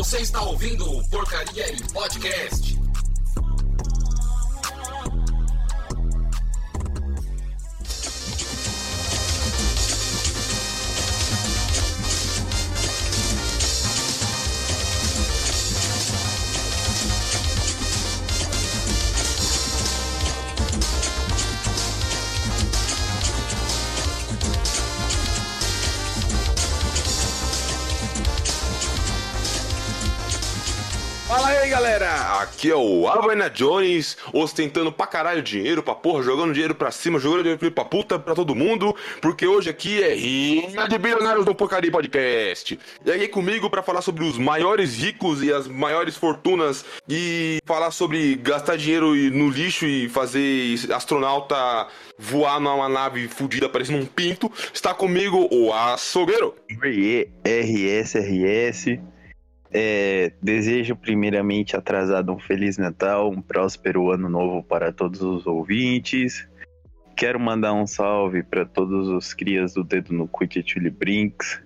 Você está ouvindo o Porcaria em Podcast. Aqui é o Havana Jones, ostentando pra caralho dinheiro pra porra, jogando dinheiro pra cima, jogando dinheiro pra puta, pra todo mundo, porque hoje aqui é Rinha de Bilionários do Porcaria Podcast. E aí comigo pra falar sobre os maiores ricos e as maiores fortunas e falar sobre gastar dinheiro no lixo e fazer astronauta voar numa nave fudida parecendo um pinto, está comigo o açougueiro. RSRS. É, desejo primeiramente atrasado um Feliz Natal, um próspero ano novo para todos os ouvintes. Quero mandar um salve para todos os crias do Dedo no Cu de Chili Brinks.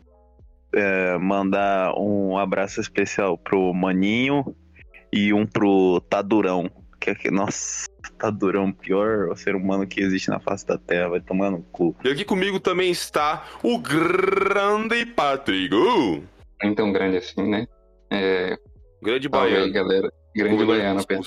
É, mandar um abraço especial pro Maninho e um pro Tadurão. Que é que, nossa, Tadurão, pior ser humano que existe na face da Terra, vai tomar no cu. E aqui comigo também está o grande Patrick. Uh! Nem tão grande assim, né? É, Grande salve aí, galera. Grande Governador baiano,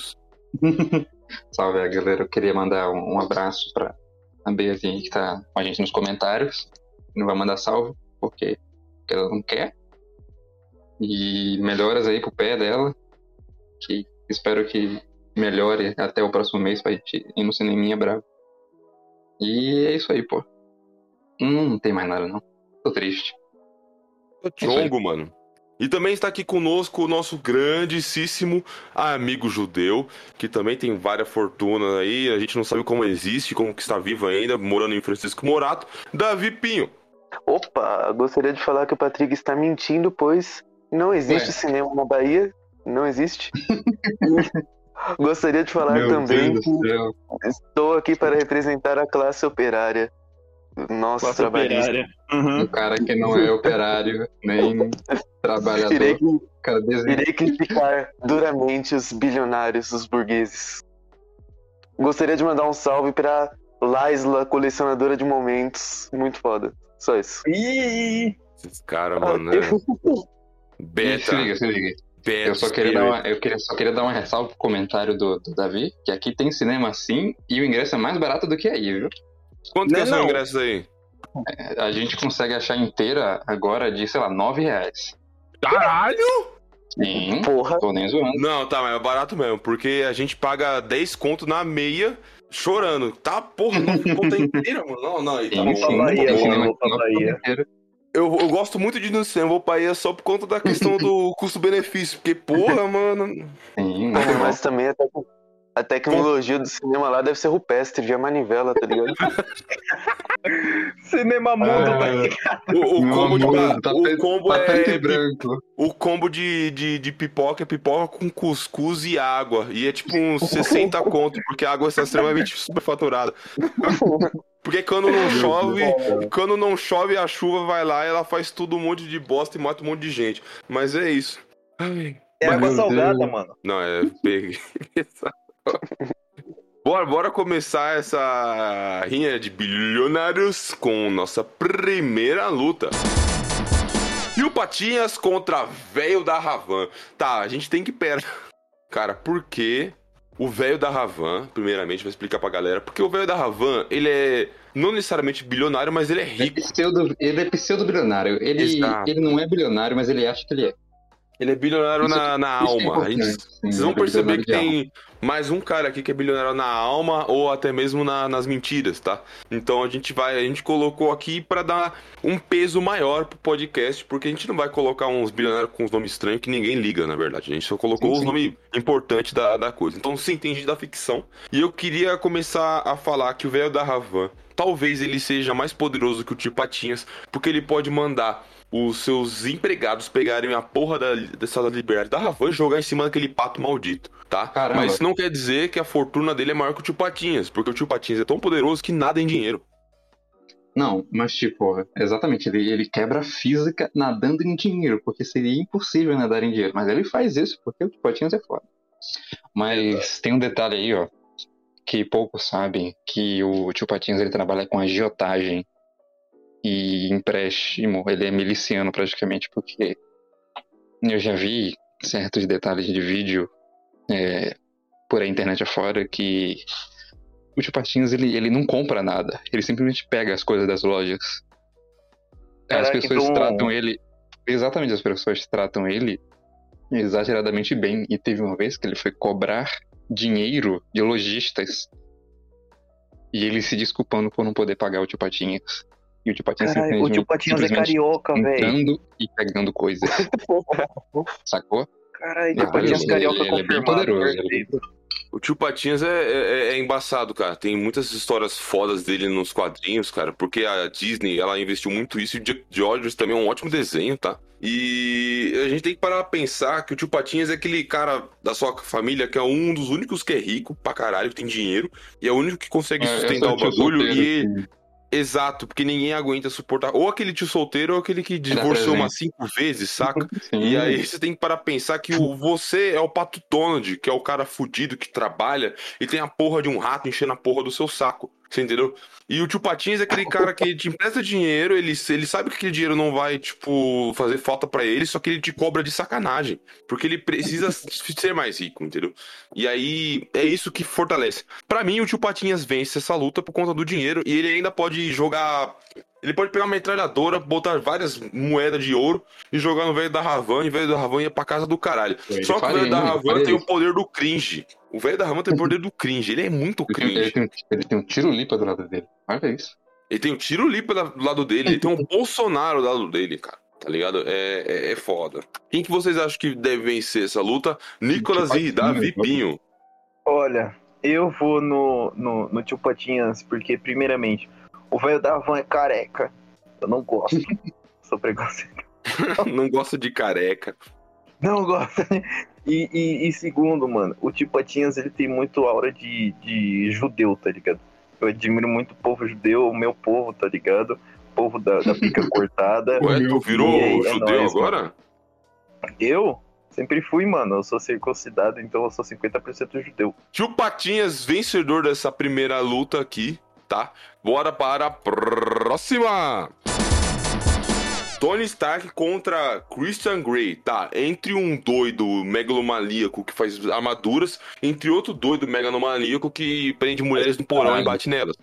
salve aí, galera. Eu queria mandar um, um abraço pra a Beazinha que tá com a gente nos comentários. Não vai mandar salve, porque, porque ela não quer. E melhoras aí pro pé dela. Que espero que melhore até o próximo mês pra gente ir no cineminha bravo. E é isso aí, pô. Hum, não tem mais nada, não. Tô triste. Tô chongo, mano. E também está aqui conosco o nosso grandíssimo amigo judeu, que também tem várias fortunas aí, a gente não sabe como existe, como que está vivo ainda, morando em Francisco Morato, Davi Pinho. Opa, gostaria de falar que o Patrick está mentindo, pois não existe Ué. cinema na Bahia. Não existe. gostaria de falar Meu também que estou aqui para representar a classe operária. Trabalhistas. operária. Uhum. Um cara que não é operário, nem trabalhador. Irei, Cara, irei criticar duramente os bilionários, os burgueses. Gostaria de mandar um salve para Laisla, colecionadora de momentos. Muito foda. Só isso. Ih, Esses caras, mano, né? Beta. Se liga, se liga. Beta. Eu só queria dar uma, eu queria, só queria dar uma ressalva pro comentário do, do Davi, que aqui tem cinema sim e o ingresso é mais barato do que aí, viu? Quanto que é o seu ingresso aí? É, A gente consegue achar inteira agora de, sei lá, 9 reais. Caralho! Sim, Porra. tô nem zoando. Não, tá, mas é barato mesmo, porque a gente paga 10 conto na meia chorando. Tá, porra, 9 conto é inteira, mano. Não, não, aí tá Sim, Bahia, vou pra Bahia. inteiro. Eu, eu gosto muito de ir no cinema, vou pra aí só por conta da questão do custo-benefício, porque, porra, mano. Sim, não, mas também a, tec- a tecnologia do cinema lá deve ser rupestre, via manivela, tá ligado? Cinema mundo, Ah, tá ligado? O, o combo, de, ba- tá o preto- combo tá preto é. e branco. O combo de, de, de pipoca é pipoca com cuscuz e água. E é tipo uns 60 conto, porque a água está extremamente superfaturada. Porque quando não chove, quando não chove, a chuva vai lá e ela faz tudo um monte de bosta e mata um monte de gente. Mas é isso. Ai, É água salgada, Deus. mano. Não, é. Peguei. Bora, bora começar essa rinha de bilionários com nossa primeira luta. E o Patinhas contra velho da Ravan. Tá, a gente tem que pera. Cara, por que o velho da Ravan, primeiramente, vou explicar pra galera, porque o velho da Ravan, ele é não necessariamente bilionário, mas ele é Ele é rico. pseudo, ele é pseudo-bilionário. Ele, Exato. ele não é bilionário, mas ele acha que ele é. Ele é bilionário Isso- na, na isso é alma. A gente- Vocês vão ele é perceber bilionário que de alma. Tem mais um cara aqui que é bilionário na alma ou até mesmo na- nas mentiras, tá? Então a gente vai, a gente colocou aqui pra dar um peso maior pro podcast, porque a gente não vai colocar uns bilionários com uns nomes estranhos que ninguém liga, na verdade. A gente só colocou Sim, os sim. nomes importantes da, da coisa. Então você entende da ficção. E eu queria começar a falar que o velho da Ravan, talvez ele seja mais poderoso que o tio Patinhas, porque ele pode mandar os seus empregados pegarem a porra da, dessa liberdade da Ravan e jogar em cima daquele pato maldito, tá? Caramba. Mas isso não quer dizer que a fortuna dele é maior que o tio Patinhas, porque o tio Patinhas é tão poderoso que nada em dinheiro. Não, mas tipo, exatamente, ele, ele quebra a física nadando em dinheiro, porque seria impossível nadar em dinheiro. Mas ele faz isso porque o Patinhas é foda. Mas tem um detalhe aí, ó, que poucos sabem, que o Tio Patinhas ele trabalha com agiotagem e empréstimo, ele é miliciano praticamente, porque eu já vi certos detalhes de vídeo é, por a internet afora que o Tio Patinhas ele, ele não compra nada, ele simplesmente pega as coisas das lojas. as Caraca, pessoas então- tratam ele, exatamente, as pessoas tratam ele exageradamente bem. E teve uma vez que ele foi cobrar dinheiro de lojistas e ele se desculpando por não poder pagar o Tio Patinhas. E o Tio Patinhas Caralho, o simplesmente, tio Patinhas é simplesmente carioca, velho. entrando e pegando coisas. Sacou? Caralho, tio Patinhas ele- carioca ele é poderoso, ele é bem perfeito. O tio Patinhas é, é- é embaçado, cara. Tem muitas histórias fodas dele nos quadrinhos, cara. Porque a Disney, ela investiu muito isso. E o Jack George também é um ótimo desenho, tá? E a gente tem que parar pra pensar que o tio Patinhas é aquele cara da sua família que é um dos únicos que é rico pra caralho, que tem dinheiro. E é o único que consegue É, sustentar sou o bagulho. solteiro, E. Exato, porque ninguém aguenta suportar. Ou aquele tio solteiro ou aquele que divorciou umas cinco vezes, saca? Sim. E aí você tem que parar pensar que o, você é o Pato Donald, que é o cara fudido que trabalha e tem a porra de um rato enchendo a porra do seu saco. Você entendeu? E o tio Patinhas é aquele cara que te empresta dinheiro, ele, ele sabe que aquele dinheiro não vai, tipo, fazer falta pra ele, só que ele te cobra de sacanagem. Porque ele precisa ser mais rico, entendeu? E aí é isso que fortalece. Pra mim, o tio Patinhas vence essa luta por conta do dinheiro e ele ainda pode jogar. Ele pode pegar uma metralhadora, botar várias moedas de ouro e jogar no velho da Ravan, e o velho da Ravan ia pra casa do caralho. Ele Só que o velho da Ravan tem o poder do cringe. O velho da Ravan tem o poder do cringe. Ele é muito Ele tem, ele, cringe. tem, ele tem um tiro lipa do lado dele. Olha isso. Ele tem o tiro lipa do lado dele, ele tem um Bolsonaro do lado dele, cara. Tá ligado? É, é, é foda. Quem que vocês acham que deve vencer essa luta? Nicolas e Davi né? Pinho. Olha, eu vou no, no, no tio Patinhas, porque, primeiramente, o velho da van é careca. Eu não gosto. Sou preconceito. Não gosta de careca. Não gosto. E, e, e segundo, mano, o tio Patinhas ele tem muito aura de, de judeu, tá ligado? Eu admiro muito o povo judeu, o meu povo, tá ligado? O povo da, da pica cortada. Ué, tu virou aí, é judeu nóis, agora? Eu sempre fui, mano. Eu sou circuncidado, então eu sou 50% judeu. Tio Patinhas, vencedor dessa primeira luta aqui, tá? Bora para a próxima! Tony Stark contra Christian Grey, tá? Entre um doido megalomaníaco que faz armaduras, entre outro doido megalomaníaco que prende mulheres no porão e bate nelas.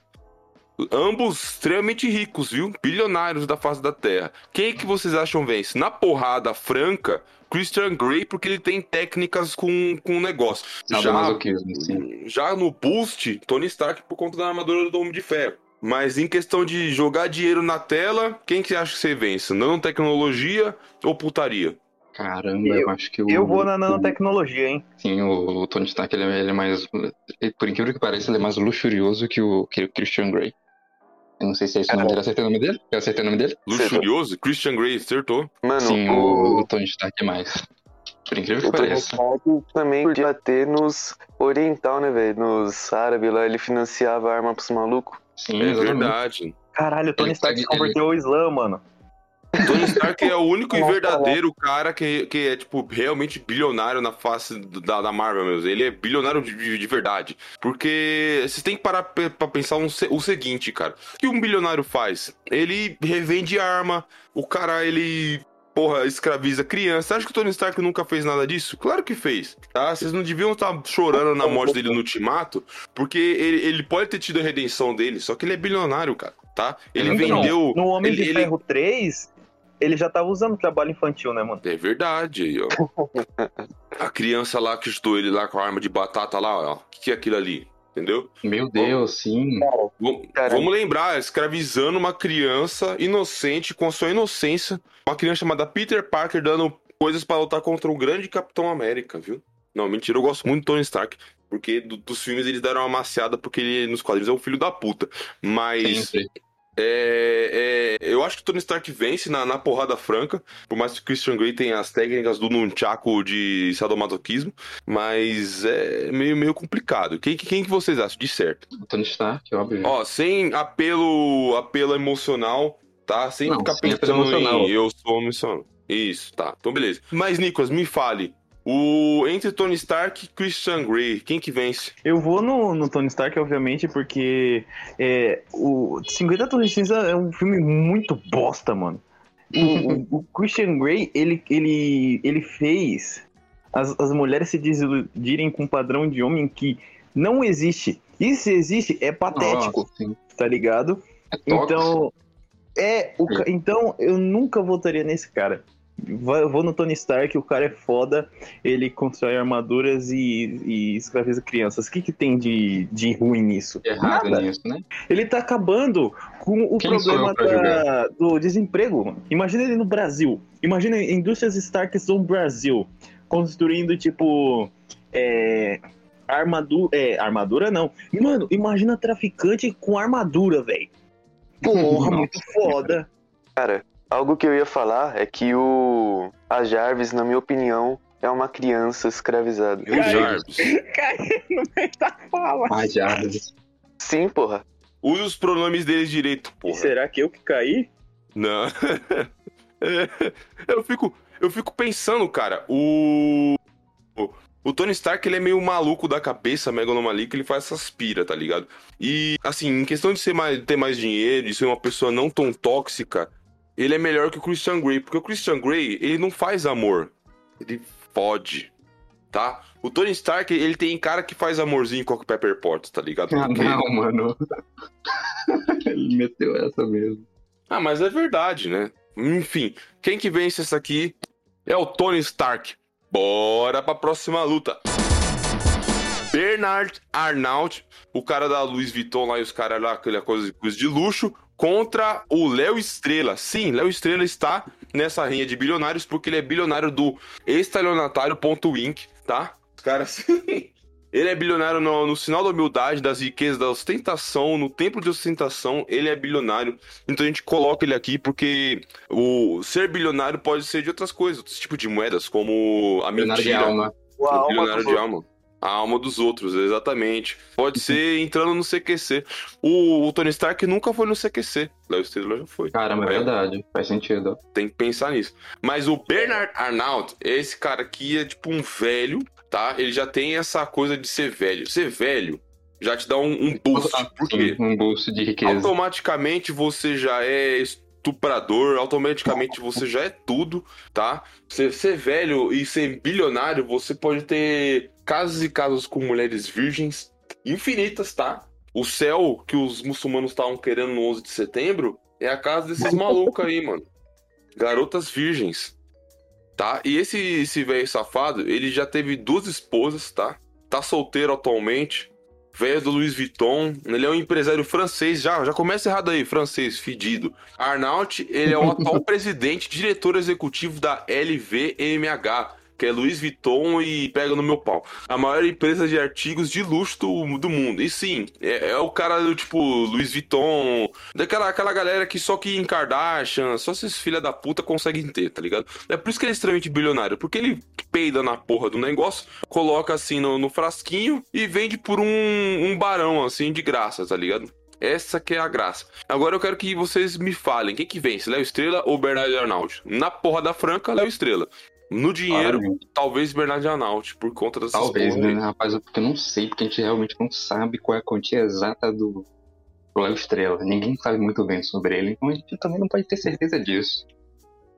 Ambos extremamente ricos, viu? Bilionários da face da Terra. Quem que vocês acham vence? Na porrada franca, Christian Grey, porque ele tem técnicas com, com o negócio. Sim. Já no boost, Tony Stark por conta da armadura do Homem de Ferro. Mas em questão de jogar dinheiro na tela, quem que você acha que você vence? Nanotecnologia ou putaria? Caramba, eu, Eu- acho que o. Eu vou na nanotecnologia, hein? Sim, o, o Tony Stark ele, é- ele é mais. Por incrível que pareça, ele é mais luxurioso que o, que o Christian Grey. Eu não sei se é esse o nome dele. Acertei o nome dele? Eu acertei o nome dele? Luxurioso? Christian Grey, acertou. Mano, Sim, o, o, Tony Stark é mais. Por incrível que o Tony pareça. Stark também podia bater nos oriental, né, velho? Nos árabes lá, ele financiava arma pros malucos. Sim, É exatamente. verdade. Caralho, o Tony Ele Stark se converteu ao Islã, mano. Tony Stark é o único e verdadeiro cara que, que é, tipo, realmente bilionário na face da, da Marvel mesmo. Ele é bilionário de, de- de verdade. Porque vocês têm que parar pra pensar um o seguinte, cara. O que um bilionário faz? Ele revende arma, o cara, ele. Porra, escraviza criança. Você acha que o Tony Stark nunca fez nada disso? Claro que fez, tá? Vocês não deviam estar chorando na morte dele no ultimato, porque ele, ele pode ter tido a redenção dele, só que ele é bilionário, cara, tá? Ele Então, vendeu. No Homem ele- de ele- Ferro 3, ele já tava usando trabalho infantil, né, mano? É verdade aí, ó. A criança lá que ajudou ele lá com a arma de batata lá, ó. O que, que é aquilo ali? Entendeu? Meu Deus, sim. Vamos, vamos lembrar, escravizando uma criança inocente, com a sua inocência. Uma criança chamada Peter Parker dando coisas pra lutar contra o grande Capitão América, viu? Não, mentira, eu gosto muito do Tony Stark. Porque do- dos filmes eles deram uma maciada porque ele nos quadrinhos é um filho da puta. Mas. Sempre. É, é, eu acho que o Tony Stark vence na, na porrada franca, por mais que o Christian Grey tenha as técnicas do Nunchaku de sadomasoquismo, mas é meio, meio complicado. Quem, quem que vocês acham de certo? O Tony Stark, óbvio. Ó, sem apelo, apelo emocional, tá? Sem Não, ficar sem pensando em eu sou emocional. Isso, tá. Então, beleza. Mas, Nicolas, me fale. O, entre Tony Stark e Christian Grey, quem que vence? Eu vou no, no Tony Stark, obviamente, porque é, o 50 Tons de Cinza é um filme muito bosta, mano. O, o- o Christian Grey, ele, ele, ele fez as, as mulheres se desiludirem com um padrão de homem que não existe. E se existe, é patético, Nossa, tá ligado? É. Então, é, o então eu nunca votaria nesse cara. Vai- Eu vou no Tony Stark, o cara é foda, ele constrói armaduras e, e escraviza crianças. O que, que tem de, de ruim nisso? errado Nada. nisso, né? Ele tá acabando com o Quem problema da- do desemprego. mano. Imagina ele no Brasil. Imagina indústrias Starks no Brasil. Construindo, tipo. É, armadura. É, armadura não. Mano, imagina traficante com armadura, velho. Porra, muito foda. Cara, algo que eu ia falar é que o. A Jarvis, na minha opinião, é uma criança escravizada. O Jarvis. Caiu no meio da fala. Ah, Jarvis. Sim, porra. Use os pronomes deles direito, porra. Será que eu que caí? Não. É, eu fico, eu fico pensando, cara, o o Tony Stark, ele é meio maluco da cabeça, megalomaníaco, ele faz essas pira, tá ligado? E assim, em questão de ser mais, ter mais dinheiro, de ser uma pessoa não tão tóxica, ele é melhor que o Christian Grey, porque o Christian Grey, ele não faz amor. Ele fode, tá? O Tony Stark, ele tem cara que faz amorzinho com o Pepper Potts, tá ligado? Ah, não, mano. Ele meteu essa mesmo. Ah, mas é verdade, né? Enfim, quem que vence essa aqui é o Tony Stark. Bora pra próxima luta. Bernard Arnault, o cara da Louis Vuitton lá e os caras lá, aquela coisa de luxo, contra o Léo Estrela. Sim, Léo Estrela está nessa rinha de bilionários porque ele é bilionário do estalionatário.inc, tá? Os caras. Ele é bilionário no, no sinal da humildade, das riquezas, da ostentação, no templo de ostentação, ele é bilionário. Então a gente coloca ele aqui porque o ser bilionário pode ser de outras coisas, outros tipos de moedas, como a Bilionário de mentira. alma. O bilionário de alma. A alma dos outros, exatamente. Pode ser entrando no CQC. O, o Tony Stark nunca foi no CQC. Léo Estrela já foi. Caramba, é É. verdade. Faz sentido. Tem que pensar nisso. Mas o Bernard Arnault, esse cara aqui é tipo um velho, tá? Ele já tem essa coisa de ser velho. Ser velho já te dá um, um boost. Por quê? Um bolso de riqueza. Automaticamente você já é estuprador, automaticamente você já é tudo, tá? Você ser velho e ser bilionário, você pode ter casos e casos com mulheres virgens infinitas, tá? O céu que os muçulmanos estavam querendo no 11 de setembro é a casa desses malucos aí, mano. Garotas virgens, tá? E esse esse velho safado, ele já teve duas esposas, tá? Tá solteiro atualmente velho do Louis Vuitton. Ele é um empresário francês, já, já começa errado aí, francês, fedido. Arnault, ele é o atual presidente, diretor executivo da LVMH, que é Louis Vuitton e pega no meu pau. A maior empresa de artigos de luxo do, do mundo. E sim, é, é o cara do tipo Louis Vuitton, daquela aquela galera que só que em Kardashian, só esses filha da puta conseguem ter, tá ligado? É por isso que ele é extremamente bilionário, porque ele peida na porra do negócio, coloca assim no, no frasquinho e vende por um, um barão, assim, de graça, tá ligado? Essa que é a graça. Agora eu quero que vocês me falem, quem que vence, Léo Estrela ou Bernardo Arnault? Na porra da Franca, Léo Estrela. No dinheiro, Claramente. talvez Bernardo Arnault, por conta dessas Talvez, né, rapaz? Porque eu não sei, porque a gente realmente não sabe qual é a quantia exata do do Léo Estrela. Ninguém sabe muito bem sobre ele, então a gente também não pode ter certeza disso.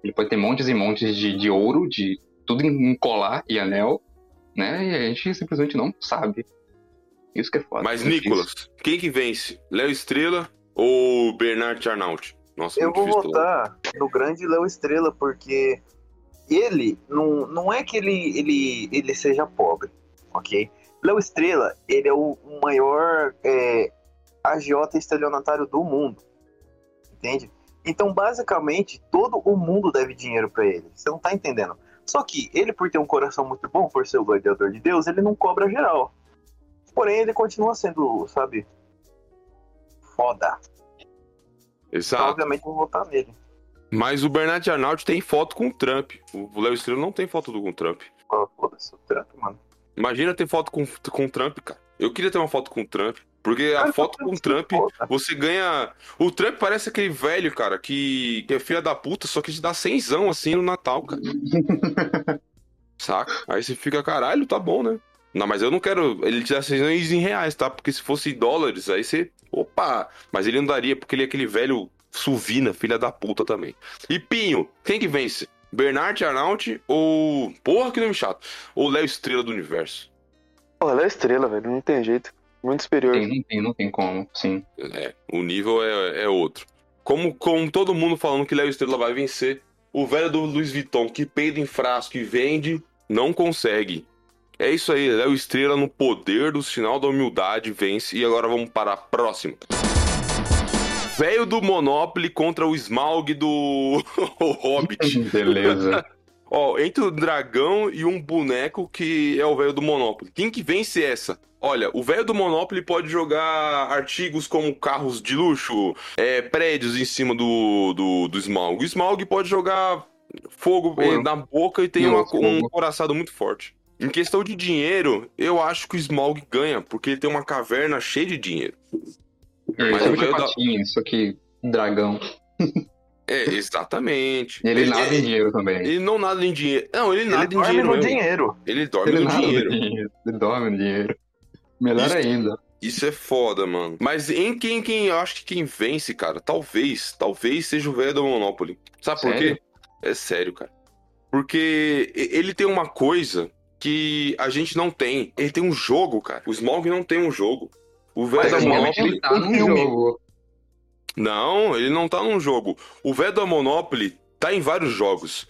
Ele pode ter montes e montes de, de ouro, de tudo em colar e anel, né? E a gente simplesmente não sabe. Isso que é foda. Mas, é difícil. Nicolas, quem que vence? Léo Estrela ou Bernard Arnault? Nossa, Eu vou difícil votar no grande Léo Estrela, porque ele não, não é que ele, ele, ele seja pobre, ok? Léo Estrela, ele é o maior é, agiota estelionatário do mundo, entende? Então, basicamente, todo o mundo deve dinheiro pra ele. Você não tá entendendo. Só que ele, por ter um coração muito bom, por ser o gladiador de Deus, ele não cobra geral. Porém, ele continua sendo, sabe, foda. Então, Exato. obviamente, eu vou votar nele. Mas o Bernard Arnault tem foto com o Trump. O Léo Estrela não tem foto do com o Trump. Pô, Foda-se o Trump, mano. Imagina ter foto com, com o Trump, cara. Eu queria ter uma foto com o Trump. Porque a Cara, foto com o Trump, foda. você ganha. O Trump parece aquele velho, cara, que, que é filha da puta, só que te dá cenzão assim no Natal, cara. Saca? Aí você fica, caralho, tá bom, né? Não, mas eu não quero. Ele te dá cenzão em reais, tá? Porque se fosse em dólares, aí você. Opa! Mas ele não daria, porque ele é aquele velho suvina, filha da puta também. E Pinho, quem que vence? Bernard Arnault ou. Porra, que nome chato. Ou Léo Estrela do Universo? Porra, ela é estrela, velho. Não tem jeito. Muito superior. Tem, não tem, não tem como, sim. É, o nível é, é outro. Como com todo mundo falando que Léo Estrela vai vencer, o velho do Luiz Vuitton que peida em frasco e vende, não consegue. É isso aí, Léo Estrela no poder do sinal da humildade vence. E agora vamos para a próxima. Velho do Monopoly contra o Smaug do Hobbit. Beleza. Ó, entre o dragão e um boneco que é o velho do Monopoly. Quem que vence essa? Olha, o velho do Monopoly pode jogar artigos como carros de luxo, é, prédios em cima do, do, do Smaug. O Smaug pode jogar fogo eh, na boca e tem uma- um coraçado muito forte. Em questão de dinheiro, eu acho que o Smaug ganha, porque ele tem uma caverna cheia de dinheiro. Ele Mas tem o velho da- patinho, só que dragão. É, exatamente. E ele nada em ele, dinheiro também. ele não nada em dinheiro. Não, ele Ele nada em dorme dinheiro no mesmo. dinheiro. Ele dorme Ele no dinheiro. em dinheiro. Ele dorme no dinheiro. Melhor Isso- ainda. Isso é foda, mano. Mas em quem, quem eu acho que quem vence, cara, talvez, talvez seja o velho do Monopoly. Sabe por Sério? quê? É sério, cara. Porque ele tem uma coisa que a gente não tem. Ele tem um jogo, cara. O Smog não tem um jogo. O velho Mas da o Smog Monopoly. Ele tá num filme. jogo. Não, ele não tá num jogo. O velho da Monopoly tá em vários jogos.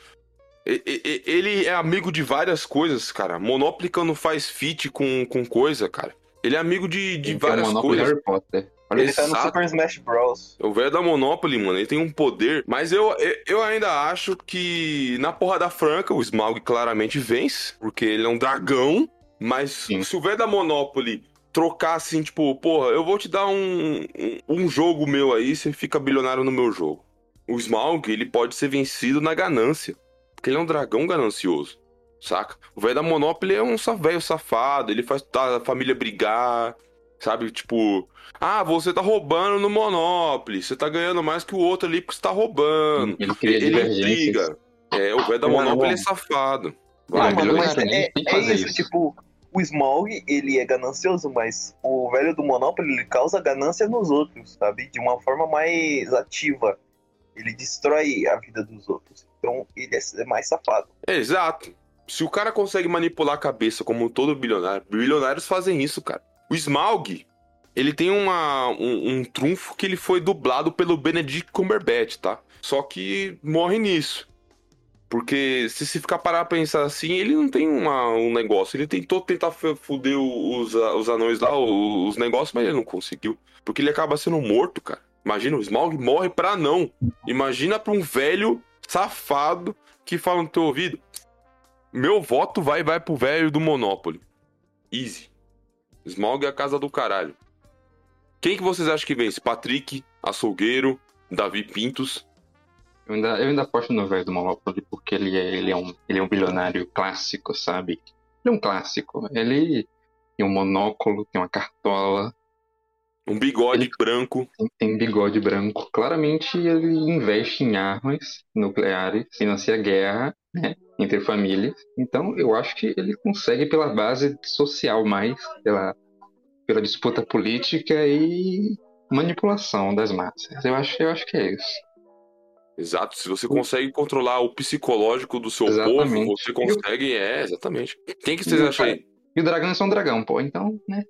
E- e- e- Ele é amigo de várias coisas, cara. Monopoly quando faz feat com, com coisa, cara. Ele é amigo de, de Ele tem várias Monopoly coisas. Harry Potter. Olha Ele tá no Exato. Super Smash Bros. O velho da Monopoly, mano, ele tem um poder. Mas eu, eu, eu ainda acho que na porra da franca o Smaug claramente vence, porque ele é um dragão. Mas Sim. se o velho da Monopoly trocar assim, tipo, porra, eu vou te dar um, um, um jogo meu aí, você fica bilionário no meu jogo. O Smaug, ele pode ser vencido na ganância. Porque ele é um dragão ganancioso. Saca? O velho da Monopoly é um velho safado, ele faz a família brigar. Sabe? Tipo, ah, você tá roubando no Monopoly. Você tá ganhando mais que o outro ali porque você tá roubando. Ele intriga. É, o velho da Mano, Monopoly é safado. Vai, mano, bilionário, mas é, é isso, isso. tipo, o Smaug, ele é ganancioso, mas o velho do Monopoly, ele causa ganância nos outros, sabe? De uma forma mais ativa. Ele destrói a vida dos outros. Então, ele é mais safado. Exato. Se o cara consegue manipular a cabeça como todo bilionário, bilionários fazem isso, cara. O Smaug, ele tem uma, um, um trunfo que ele foi dublado pelo Benedict Cumberbatch, tá? Só que morre nisso. Porque se se ficar parar pra pensar assim, ele não tem uma- um negócio. Ele tentou tentar f- fuder o- os, a- os anões lá, o- os negócios, mas ele não conseguiu. Porque ele acaba sendo morto, cara. Imagina, o Smaug morre pra anão. Imagina pra um velho safado que fala no teu ouvido. Meu voto vai vai pro velho do Monopoly. Easy. Smaug é a casa do caralho. Quem que vocês acham que vence? Patrick, Açougueiro, Davi Pintos? Eu ainda, eu ainda aposto no velho do Monopoly porque ele é, ele, é um, ele é um bilionário clássico, sabe? Ele é um clássico. Ele tem um monóculo, tem uma cartola, Um bigode Ele- branco. tem, tem bigode branco. Claramente ele investe em armas nucleares, financia guerra, né? Entre famílias. Então eu acho que ele consegue pela base social mais, pela, pela disputa política e manipulação das massas. Eu acho, eu acho que é isso. Exato. Se você consegue controlar o psicológico do seu Exatamente. povo, você consegue. É, exatamente. Quem que vocês acham aí? E o dragão é só um dragão, pô. Então, né?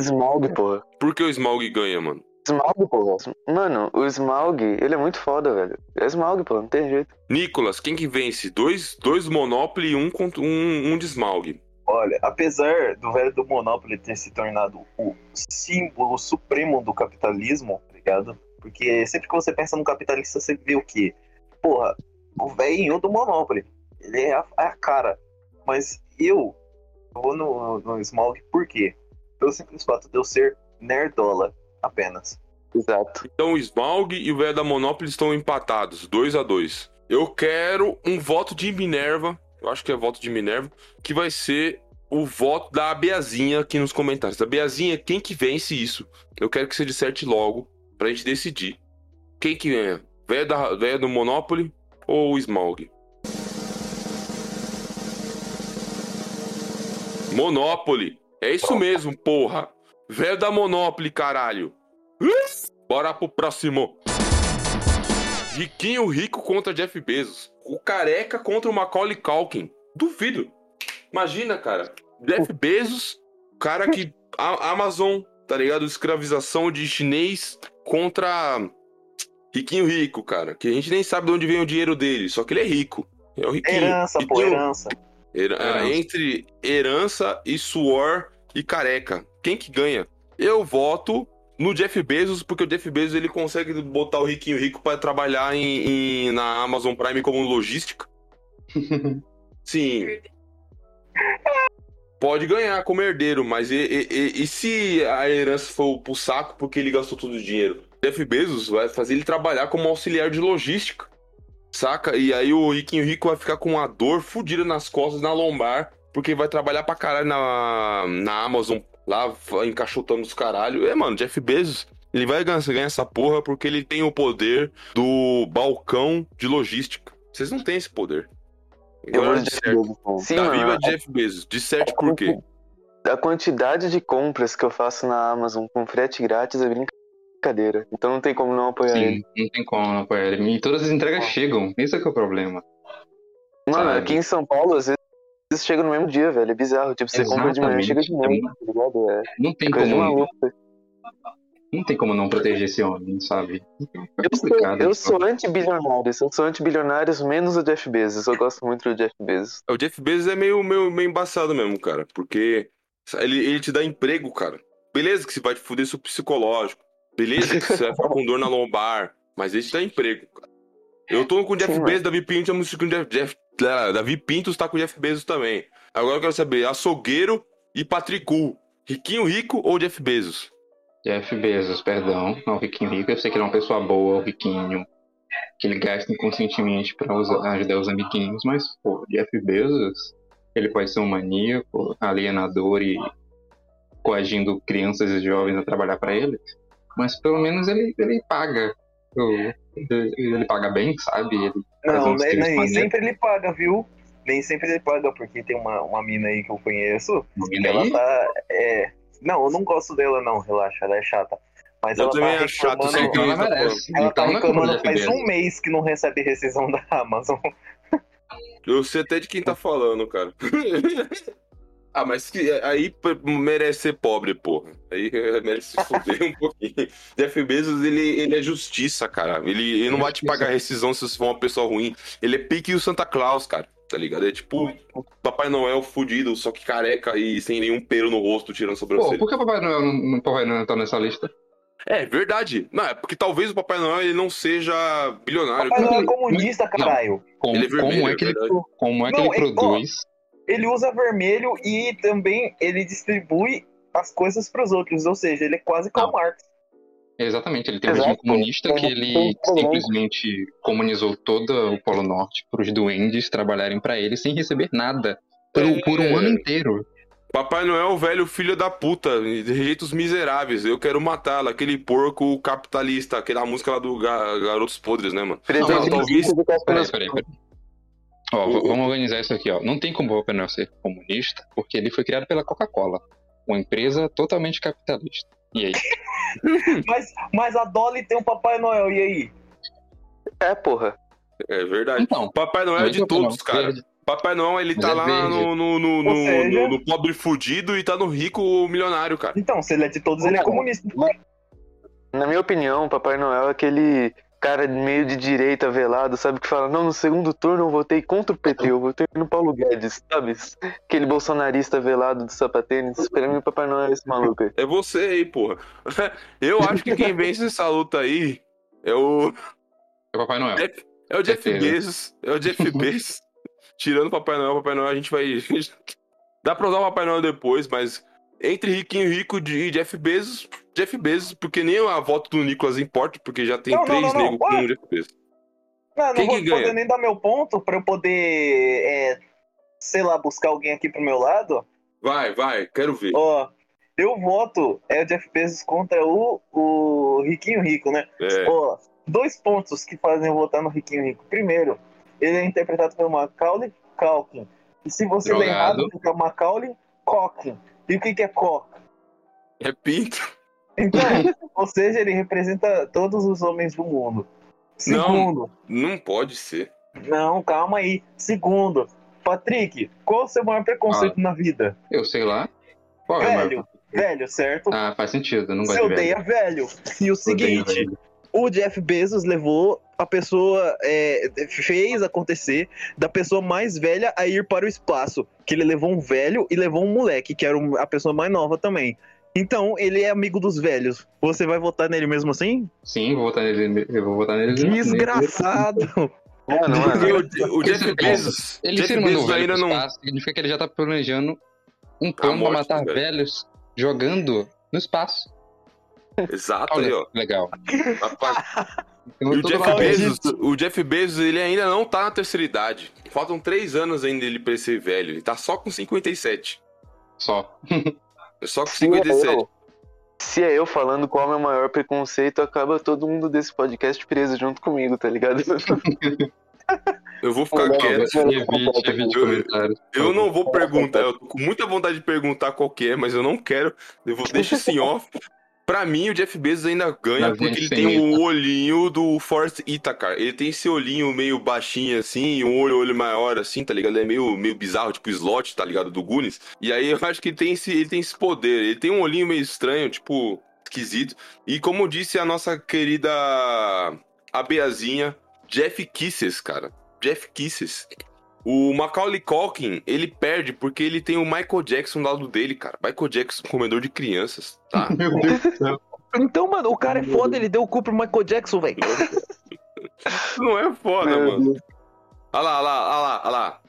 Smaug, porra. Por que o Smaug ganha, mano? Smaug, porra. Mano, o Smaug, ele é muito foda, velho. É Smaug, pô, não tem jeito. Nicolas, quem que vence? Dois, dois Monopoly e um, um, um de Smaug. Olha, apesar do velho do Monopoly ter se tornado o símbolo supremo do capitalismo, tá ligado? Porque sempre que você pensa no capitalista, você vê o quê? Porra, o velhinho do Monopoly. Ele é a, é a cara. Mas eu vou no, no Smaug por quê? Pelo simples fato de eu ser nerdola apenas. Exato. Então o Smaug e o velho da Monopoly estão empatados, 2 a 2 Eu quero um voto de Minerva, eu acho que é voto de Minerva, que vai ser o voto da Beazinha aqui nos comentários. A Beazinha, quem que vence isso? Eu quero que você disserte logo, pra gente decidir. Quem que ganha? Velho, da, velho do Monopoly ou o Smaug? Monopoly. É isso mesmo, porra. Velho da Monopoly, caralho. Bora pro próximo. Riquinho rico contra Jeff Bezos. O careca contra o Macaulay Culkin. Duvido. Imagina, cara. Jeff Bezos, cara que... A Amazon, tá ligado? Escravização de chinês contra... Riquinho rico, cara. Que a gente nem sabe de onde vem o dinheiro dele. Só que ele é rico. É o riquinho. Herança, pô, Riquinho- herança. Her- ah, Herança. entre herança e suor e careca. Quem que ganha? Eu voto no Jeff Bezos, porque o Jeff Bezos ele consegue botar o riquinho rico para trabalhar em, em- na Amazon Prime como logística. Sim. Pode ganhar como herdeiro, mas e, e- e- se a herança for pro saco porque ele gastou todo o dinheiro? Jeff Bezos vai fazer ele trabalhar como auxiliar de logística. Saca? E aí o riquinho rico vai ficar com uma dor fodida nas costas, na lombar, porque vai trabalhar pra caralho na, na Amazon, lá encaixotando os caralho. É, mano, Jeff Bezos, ele vai ganhar, ganhar essa porra porque ele tem o poder do balcão de logística. Vocês não têm esse poder. Eu vou de de Jeff certo. Bezos. Sim, Tá mano. Jeff Bezos. Disserte por quê? A quantidade de compras que eu faço na Amazon com frete grátis é brincadeira. Então não tem como não apoiar ele. Sim, não tem como não apoiar ele. E todas as entregas chegam. Esse é que é o problema. Mano, Sabe? aqui em São Paulo, às vezes chega no mesmo dia, velho. É bizarro. Tipo, você compra de manhã, Exatamente. chega de noite, tá ligado? É Não tem coisa de como, maluco. Não tem como não proteger esse homem, sabe? É Eu sou, eu sou anti-bilionários. Eu sou anti-bilionários menos o Jeff Bezos. Eu gosto muito do Jeff Bezos. O Jeff Bezos é meio, meio, meio embaçado mesmo, cara. Porque ele, ele te dá emprego, cara. Beleza que você vai te fuder seu psicológico. Beleza que você vai ficar com dor na lombar. Mas ele te dá emprego, cara. Eu tô com o Jeff Sim, Bezos, Davi Pinto, eu com o Jeff, Jeff, ah, Davi Pinto tá com o Jeff Bezos também. Agora eu quero saber, açougueiro e Patricu. Riquinho rico ou Jeff Bezos? Jeff Bezos, perdão, não, o riquinho rico. Eu sei que ele é uma pessoa boa, o riquinho, que ele gasta inconscientemente pra usar- ajudar os amiguinhos, mas, pô, Jeff Bezos, ele pode ser um maníaco, alienador e coagindo crianças e jovens a trabalhar pra ele, mas pelo menos ele, ele paga. Ele, ele paga bem, sabe? Ele Não, nem, nem sempre ele paga, viu? Nem sempre ele paga, porque tem uma, uma mina aí que eu conheço, Uma que mina ela aí, tá. É... Não, eu não gosto dela, não, relaxa, ela é chata. Mas Eu ela também tá acho chato reclamando- então ela Tá merece. Ela tá é do reclamando faz um mês que não recebe rescisão da Amazon. Eu sei até de quem tá falando, cara. ah, mas que, aí merece ser pobre, porra. Aí merece se fuder um pouquinho. Jeff Bezos, ele, ele é justiça, cara. Ele, ele não vai te pagar rescisão se você for uma pessoa ruim. Ele é pique o Santa Claus, cara. Tá ligado? É tipo Papai Noel fudido, só que careca e sem nenhum pelo no rosto, tirando a Pô, sobrancelha. por que o Papai Noel não, Papai Noel não tá nessa lista? É verdade. Não, é porque talvez o Papai Noel ele não seja bilionário. Papai. Noel é comunista, caralho. Como, Ele é vermelho, como é é que ele, como é que Não, ele é- ó, produz? Ele usa vermelho e também ele distribui as coisas pros outros, ou seja, ele é quase Karl Ah. Marx. Exatamente, ele tem um Exato. regime comunista que É, ele simplesmente comunizou todo o Polo Norte para os duendes trabalharem para ele sem receber nada por, É. por um ano inteiro. Papai Noel, velho filho da puta, de jeitos miseráveis. Eu quero matá-lo, aquele porco capitalista, aquela música lá do Ga- Garotos Podres, né, mano? Não, de talvez- Peraí, peraí, peraí. Ó, vamos organizar isso aqui, ó. Não tem como o Papai Noel ser comunista, porque ele foi criado pela Coca-Cola, uma empresa totalmente capitalista. E aí? Mas, mas a Dolly tem um Papai Noel, e aí? É, porra. É verdade. Então, Papai Noel é de todos, cara. verde. Papai Noel, ele Mas tá é lá no, no, no, no, seja- no- no pobre fudido e tá no rico milionário, cara. Então, se ele é de todos, ele é Não. comunista. Na minha opinião, Papai Noel é aquele cara meio de direita velado, sabe? Que fala, não, no segundo turno eu votei contra o PT, eu votei no Paulo Guedes, sabe? Aquele bolsonarista velado do sapatênis. Pra mim, o Papai Noel é esse maluco aí. É você aí, porra. Eu acho que quem vence essa luta aí é o, É o Papai Noel. é o Jeff Certeza. Bezos. É o Jeff Bezos. Tirando o Papai Noel, Papai Noel, a gente vai. Dá pra usar o Papai Noel depois, mas entre Riquinho Rico e Jeff Bezos, Jeff Bezos, porque nem a volta do Nicolas importa, porque já tem Não, três não, não. negros com o Jeff Bezos. Não, não Quem vou poder nem dar meu ponto pra eu poder, é, sei lá, buscar alguém aqui pro meu lado. Vai, vai, quero ver. Ó, eu voto é o Jeff Bezos contra o, o Riquinho Rico, né? É, Ó, dois pontos que fazem eu votar no Riquinho Rico. Primeiro, ele é interpretado pelo Macaulay Culkin. E se você ler Drogado. errado, fica Macaulay Culkin. E o que, que é Cock? é pinto. Então, ou seja, ele representa todos os homens do mundo. Não. Segundo, Não pode ser. não, calma aí. Segundo, Patrick, qual o seu maior preconceito na vida? Eu sei lá. Qual é o Velho, velho, certo? Ah, faz sentido. eu Não Você gosto de velho. odeia velho. E o Odeio seguinte, velho. O Jeff Bezos levou a pessoa, é, fez acontecer da pessoa mais velha a ir para o espaço. Que ele levou um velho e levou um moleque, que era a pessoa mais nova também. Então, ele é amigo dos velhos. Você vai votar nele mesmo assim? Sim, vou votar nele. Eu vou votar nele. Desgraçado! Mano, Porque mano. o, o Jeff Bezos, Ele Jeff mandou Bezos velho ainda não. espaço, significa que ele já tá planejando um plano pra morte matar velhos jogando no espaço. Exato aí, Olha, ó. legal. Rapaz, Então, o Jeff Bezos, o Jeff Bezos, ele ainda não tá na terceira idade. Faltam três anos ainda ele pra ser velho. Ele tá só com 57. Só. Só com Se é 57. eu, se é eu falando qual é o meu maior preconceito, acaba todo mundo desse podcast preso junto comigo, tá ligado? Eu vou ficar Não, quieto. Evite, evite Eu-. Eu não vou perguntar, eu tô com muita vontade de perguntar qual que é, mas eu não quero. Eu vou deixar assim off. Pra mim, o Jeff Bezos ainda ganha Mas porque ele sem tem o Ita. olhinho do Forrest Itacar. Ele tem esse olhinho meio baixinho assim, um olho, olho maior assim, tá ligado? Ele é meio, meio bizarro, tipo slot, tá ligado? Do Goonies. E aí eu acho que ele tem, esse, ele tem esse poder. Ele tem um olhinho meio estranho, tipo, esquisito. E como disse a nossa querida Abeazinha, Jeff Kisses, cara. Jeff Kisses. O Macaulay Culkin, ele perde porque ele tem o Michael Jackson do lado dele, cara. Michael Jackson, comedor de crianças, tá? Meu Deus do céu. Então, mano, o cara é foda, ele deu o cu pro Michael Jackson, velho. Não é foda, Meu mano. Deus. Olha lá, olha lá, olha lá, olha lá.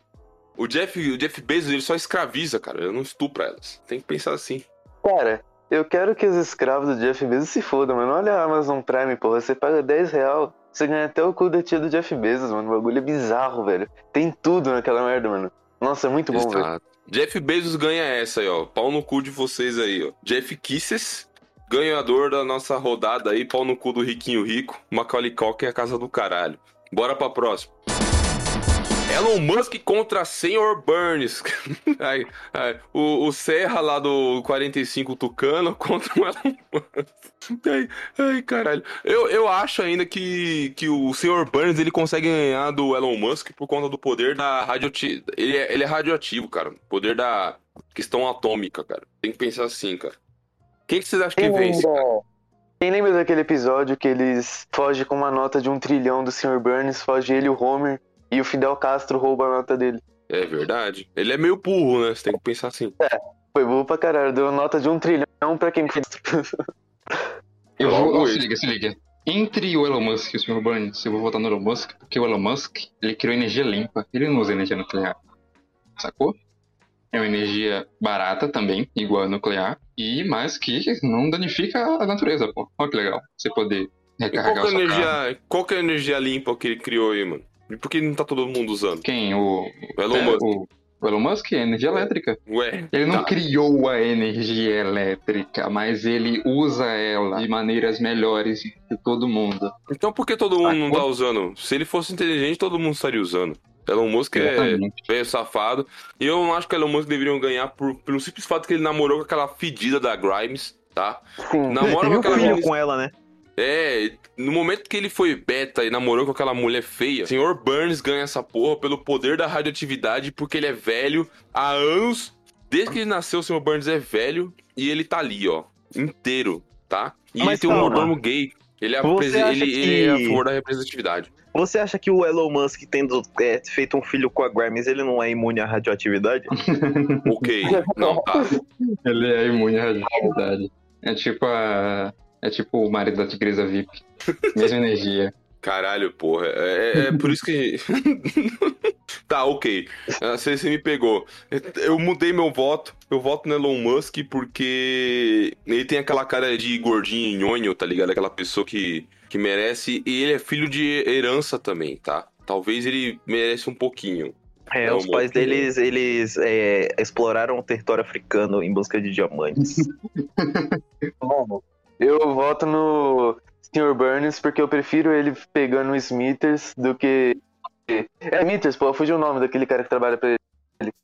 O Jeff, o Jeff Bezos, ele só escraviza, cara. Ele não estupra elas. Tem que pensar assim. Cara, eu quero que os escravos do Jeff Bezos se fodam, mano. Olha a Amazon Prime, porra. Você paga 10 real, você ganha até o cu da tia do Jeff Bezos, mano. O bagulho é bizarro, velho. Tem tudo naquela merda, mano. Nossa, é muito bom, velho. Exato. Jeff Bezos ganha essa aí, ó. Pau no cu de vocês aí, ó. Jeff Kisses, ganhador da nossa rodada aí. Pau no cu do Riquinho Rico. Macaulay Culkin é a casa do caralho. Bora pra próxima. Elon Musk contra Senhor Burns. Ai, ai, o, o Serra lá do 45 Tucano contra o Elon Musk. Ai, ai, caralho. Eu, eu acho ainda que, que o Senhor Burns ele consegue ganhar do Elon Musk por conta do poder da radioatividade. Ele é, ele é radioativo, cara. Poder da questão atômica, cara. Tem que pensar assim, cara. Quem que vocês acham que vence? cara? Quem lembra daquele episódio que eles fogem com uma nota de um trilhão do Sr. Burns, foge ele e o Homer, e o Fidel Castro rouba a nota dele? É verdade. Ele é meio burro, né? Você tem que pensar assim. Foi burro pra caralho, deu nota de um trilhão pra quem fez. Eu vou. Ó, se liga, se liga. Entre o Elon Musk e o Sr. Burns, eu vou votar no Elon Musk, porque o Elon Musk, ele criou energia limpa. Ele não usa energia nuclear. Sacou? É uma energia barata também, igual a nuclear, e mas que não danifica a natureza, pô. Olha que legal. Você poder E qual que, recarregar é o a seu carro. energia, qual que é a energia limpa que ele criou aí, mano? E por que não tá todo mundo usando? Quem? O, O Elon é, Musk. o, o Elon Musk é energia elétrica. Ué. Ele não tá. criou a energia elétrica, mas ele usa ela de maneiras melhores que todo mundo. Então por que todo mundo não Sacou? tá usando? Se ele fosse inteligente, todo mundo estaria usando. Elon Musk é Exatamente. velho safado. E eu não acho que Elon Musk deveriam ganhar por, pelo simples fato que ele namorou com aquela fedida da Grimes, tá? Sim. Namora com aquela filho com ela, né? É, no momento que ele foi beta e namorou com aquela mulher feia, o Sr. Burns ganha essa porra pelo poder da radioatividade, porque ele é velho há anos. Desde que ele nasceu, o Sr. Burns é velho e ele tá ali, ó, inteiro, tá? E ele Mas tem um mordomo gay. Ele é, Você ele, que- ele é a favor da representatividade. Você acha que o Elon Musk, tendo é, feito um filho com a Grimes, ele não é imune à radioatividade? Ok, não, tá. Ele é imune à radioatividade. É tipo a. É tipo o marido da tigresa VIP. Mesma energia. Caralho, porra. É, é- é por isso que. Tá, ok. Ah, Você, você me pegou. Eu mudei meu voto. Eu voto no Elon Musk porque ele tem aquela cara de gordinho nhonho, tá ligado? Aquela pessoa que, que merece. E ele é filho de herança também, tá? Talvez ele merece um pouquinho. É, É os pais opinião. deles, eles é, exploraram o território africano em busca de diamantes. Mano, eu voto no Sr. Burns porque eu prefiro ele pegando o Smithers do que. É Smithers, pô, fugiu o nome daquele cara que trabalha pra ele.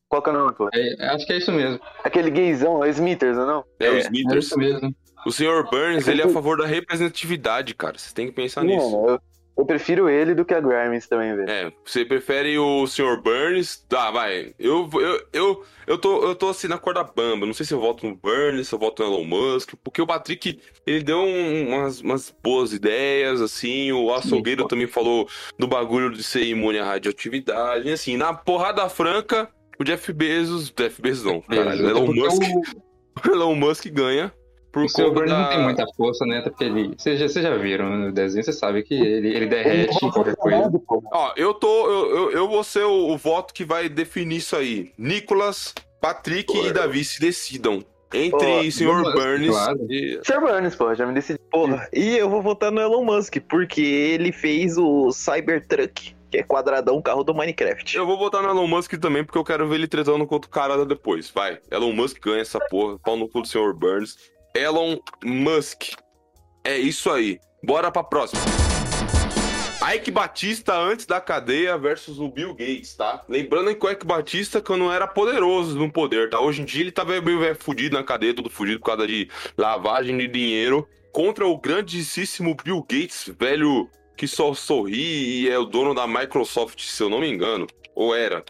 Qual que é o nome, pô? É, acho que é isso mesmo. Aquele gaysão, é Smithers, não é não? É, o É Smithers. isso mesmo. O Sr. Burns, ele é a favor da representatividade, cara. Você tem que pensar nisso. Mano, eu, eu prefiro ele do que a Grimes também, velho. É, você prefere o Sr. Burns? Tá, vai. Eu, eu, eu, eu, tô, eu tô assim na corda bamba. Não sei se eu voto no Burns, se eu voto no Elon Musk. Porque o Patrick, ele deu um- umas, umas boas ideias, assim. O Açougueiro também falou do bagulho de ser imune à radioatividade. E assim, na porrada franca, o Jeff Bezos. Jeff Bezos não, caralho. O Elon Musk, Elon Musk ganha. Por O seu Burns da... não tem muita força, né? Até porque ele. Vocês já, vocês já viram no desenho, você sabe que ele, ele derrete em qualquer coisa. Ó, eu tô. Eu, eu, eu vou ser o, o voto que vai definir isso aí. Nicolas, Patrick e Davi se decidam. Entre Ó, Sr. Musk, Burns claro. e. Sr. Burns, pô, já me decidi. Porra, e eu vou votar no Elon Musk, porque ele fez o Cybertruck, que é quadradão carro do Minecraft. Eu vou votar no Elon Musk também, porque eu quero ver ele tretando contra o cara depois. Vai. Elon Musk ganha essa porra. Pau no cu do Sr. Burns. Elon Musk. É isso aí. Bora pra próxima. Ike Batista antes da cadeia versus o Bill Gates, tá? Lembrando que o Ike Batista quando era poderoso no poder, tá? Hoje em dia ele tá meio meio fudido na cadeia, todo fudido por causa de lavagem de dinheiro. Contra o grandíssimo Bill Gates, velho que só sorri e é o dono da Microsoft, se eu não me engano. Ou era.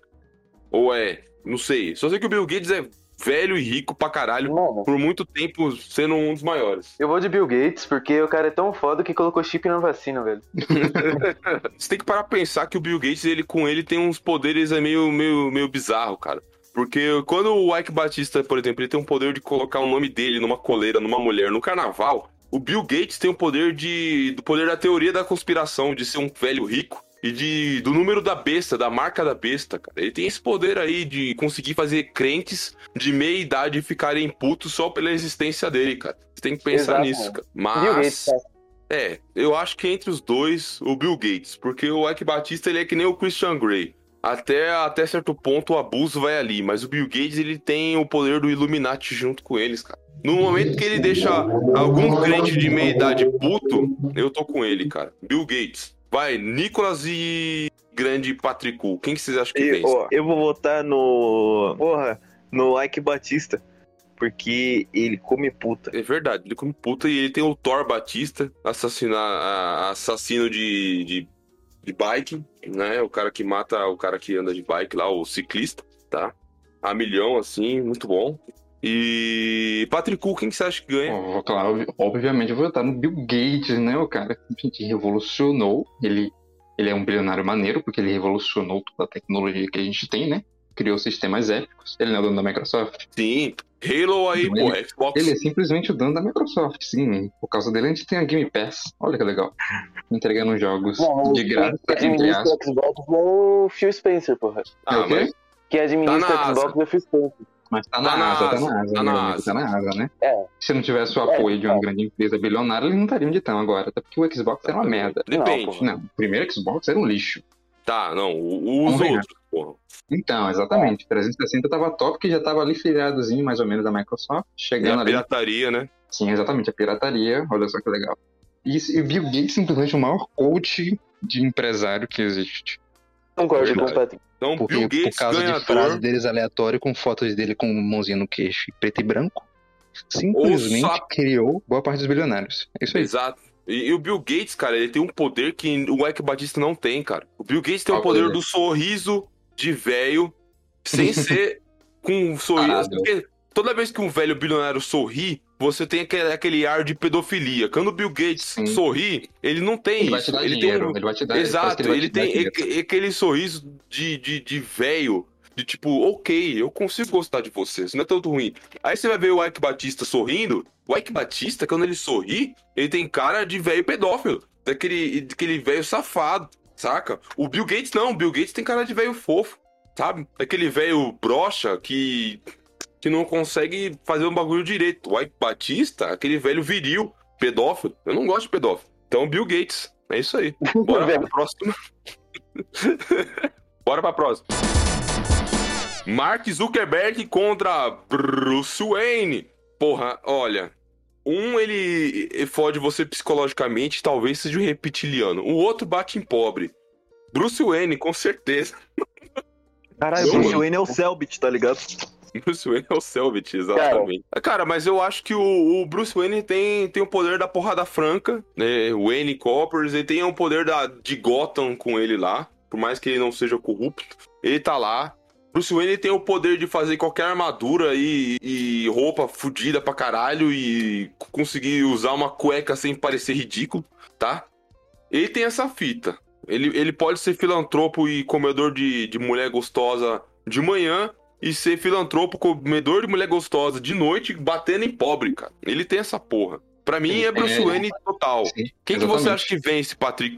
Ou é. Não sei. Só sei que o Bill Gates é velho e rico pra caralho. Mano, Por muito tempo sendo um dos maiores. eu vou de Bill Gates porque o cara é tão foda que colocou chip na vacina, velho. Você tem que parar pra pensar que o Bill Gates, ele com ele tem uns poderes meio, meio, meio bizarro, cara. Porque quando o Ike Batista, por exemplo, ele tem um poder de colocar o nome dele numa coleira, numa mulher, no carnaval, o Bill Gates tem o poder de. do poder da teoria da conspiração, de ser um velho rico. E de, do número da besta, da marca da besta, cara. Ele tem esse poder aí de conseguir fazer crentes de meia idade ficarem putos só pela existência dele, cara. Você tem que pensar Exato, nisso, cara. Bill Gates, Mas. cara. É, eu acho que entre os dois, o Bill Gates, porque o Ike Batista ele é que nem o Christian Grey. Até, até certo ponto o abuso vai ali, mas o Bill Gates ele tem o poder do Illuminati junto com eles, cara. No momento que ele deixa algum crente de meia idade puto, eu tô com ele, cara. Bill Gates. Vai, Nicolas e grande Patricu. Quem que vocês acham que vence? eu vou votar no. Porra, no Ike Batista. Porque ele come puta. É verdade, ele come puta e ele tem o Thor Batista, assassina, a- assassino de, de, de bike, né? O cara que mata o cara que anda de bike lá, o ciclista, tá? A milhão, assim, muito bom. E Patrick Cook, quem que você acha que ganha? Ó, claro, ob- obviamente eu vou votar no Bill Gates, né? O cara que revolucionou. Ele, ele é um bilionário maneiro, porque ele revolucionou toda a tecnologia que a gente tem, né? Criou sistemas épicos. Ele não é o dono da Microsoft. Sim, Halo aí, pô, Xbox. Ele é simplesmente o dono da Microsoft, sim. Por causa dele a gente tem a Game Pass. Olha que legal. Entregando jogos de graça, Quem administra Xbox é o Phil Spencer, porra. Ah, É o quê? mas Quem administra Tá Xbox é o Phil Spencer. Mas tá Tá na, na asa, tá asa, na asa, tá na amigo, asa. tá na asa, né? É. Se não tivesse o É, apoio de uma é. grande empresa bilionária, eles não estariam onde estão agora. Até porque o Xbox era uma merda. depende. Não, o primeiro Xbox era um lixo. Tá, não, o- os Vamos outros, porra. Então, exatamente. 360 tava top, que já tava ali filiadozinho mais ou menos da Microsoft. E Chegando a ali. pirataria, né? Sim, exatamente, a pirataria. Olha só que legal. E, e o Bill Gates simplesmente o maior coach de empresário que existe. Concordo com o Verdade. Então, Porque Bill por Gates causa de ganhador. frase deles aleatório com fotos dele com mãozinha no queixo preto e branco, simplesmente só- criou boa parte dos bilionários. É isso aí. Exato. E, e o Bill Gates, cara, ele tem um poder que o Ike Batista não tem, cara. O Bill Gates tem o Qual poder do sorriso de velho, sem ser com um sorriso. Porque toda vez que um velho bilionário sorri, você tem aquele, aquele ar de pedofilia. Quando o Bill Gates Sim. sorri, ele não tem Ele vai isso. te dar ele dinheiro. tem um... Ele vai te dar Exato, vai ele dar tem aquele sorriso de, de, de velho, de tipo, ok, eu consigo gostar de você, isso não é tanto ruim. Aí você vai ver o Ike Batista sorrindo, o Ike Batista, quando ele sorri, ele tem cara de velho pedófilo, daquele, daquele velho safado, saca? O Bill Gates não, o Bill Gates tem cara de velho fofo. sabe? Aquele velho brocha que, que não consegue fazer um bagulho direito. O Ike Batista, aquele velho viril, pedófilo. Eu não gosto de pedófilo. Então, Bill Gates. É isso aí. Bora pra próxima. Bora pra próxima. Mark Zuckerberg contra Bruce Wayne. Porra, olha. Um, ele fode você psicologicamente, talvez seja um reptiliano. O outro bate em pobre. Bruce Wayne, com certeza. Caralho, Bruce mano. Wayne é o Selbit, tá ligado? Bruce Wayne é o Selvit, exatamente. Cara, mas eu acho que o, o Bruce Wayne tem, tem o poder da porrada franca, né? O Wayne Coppers, ele tem o poder da, de Gotham com ele lá, por mais que ele não seja corrupto. Ele tá lá. Bruce Wayne tem o poder de fazer qualquer armadura e, e roupa fodida pra caralho e conseguir usar uma cueca sem parecer ridículo, tá? Ele tem essa fita. Ele, ele pode ser filantropo e comedor de, de mulher gostosa de manhã e ser filantropo, comedor de mulher gostosa de noite, batendo em pobre, cara. Ele tem essa porra. Pra mim é Bruce É. Wayne total. Sim, Quem que você acha que vence, Patrick?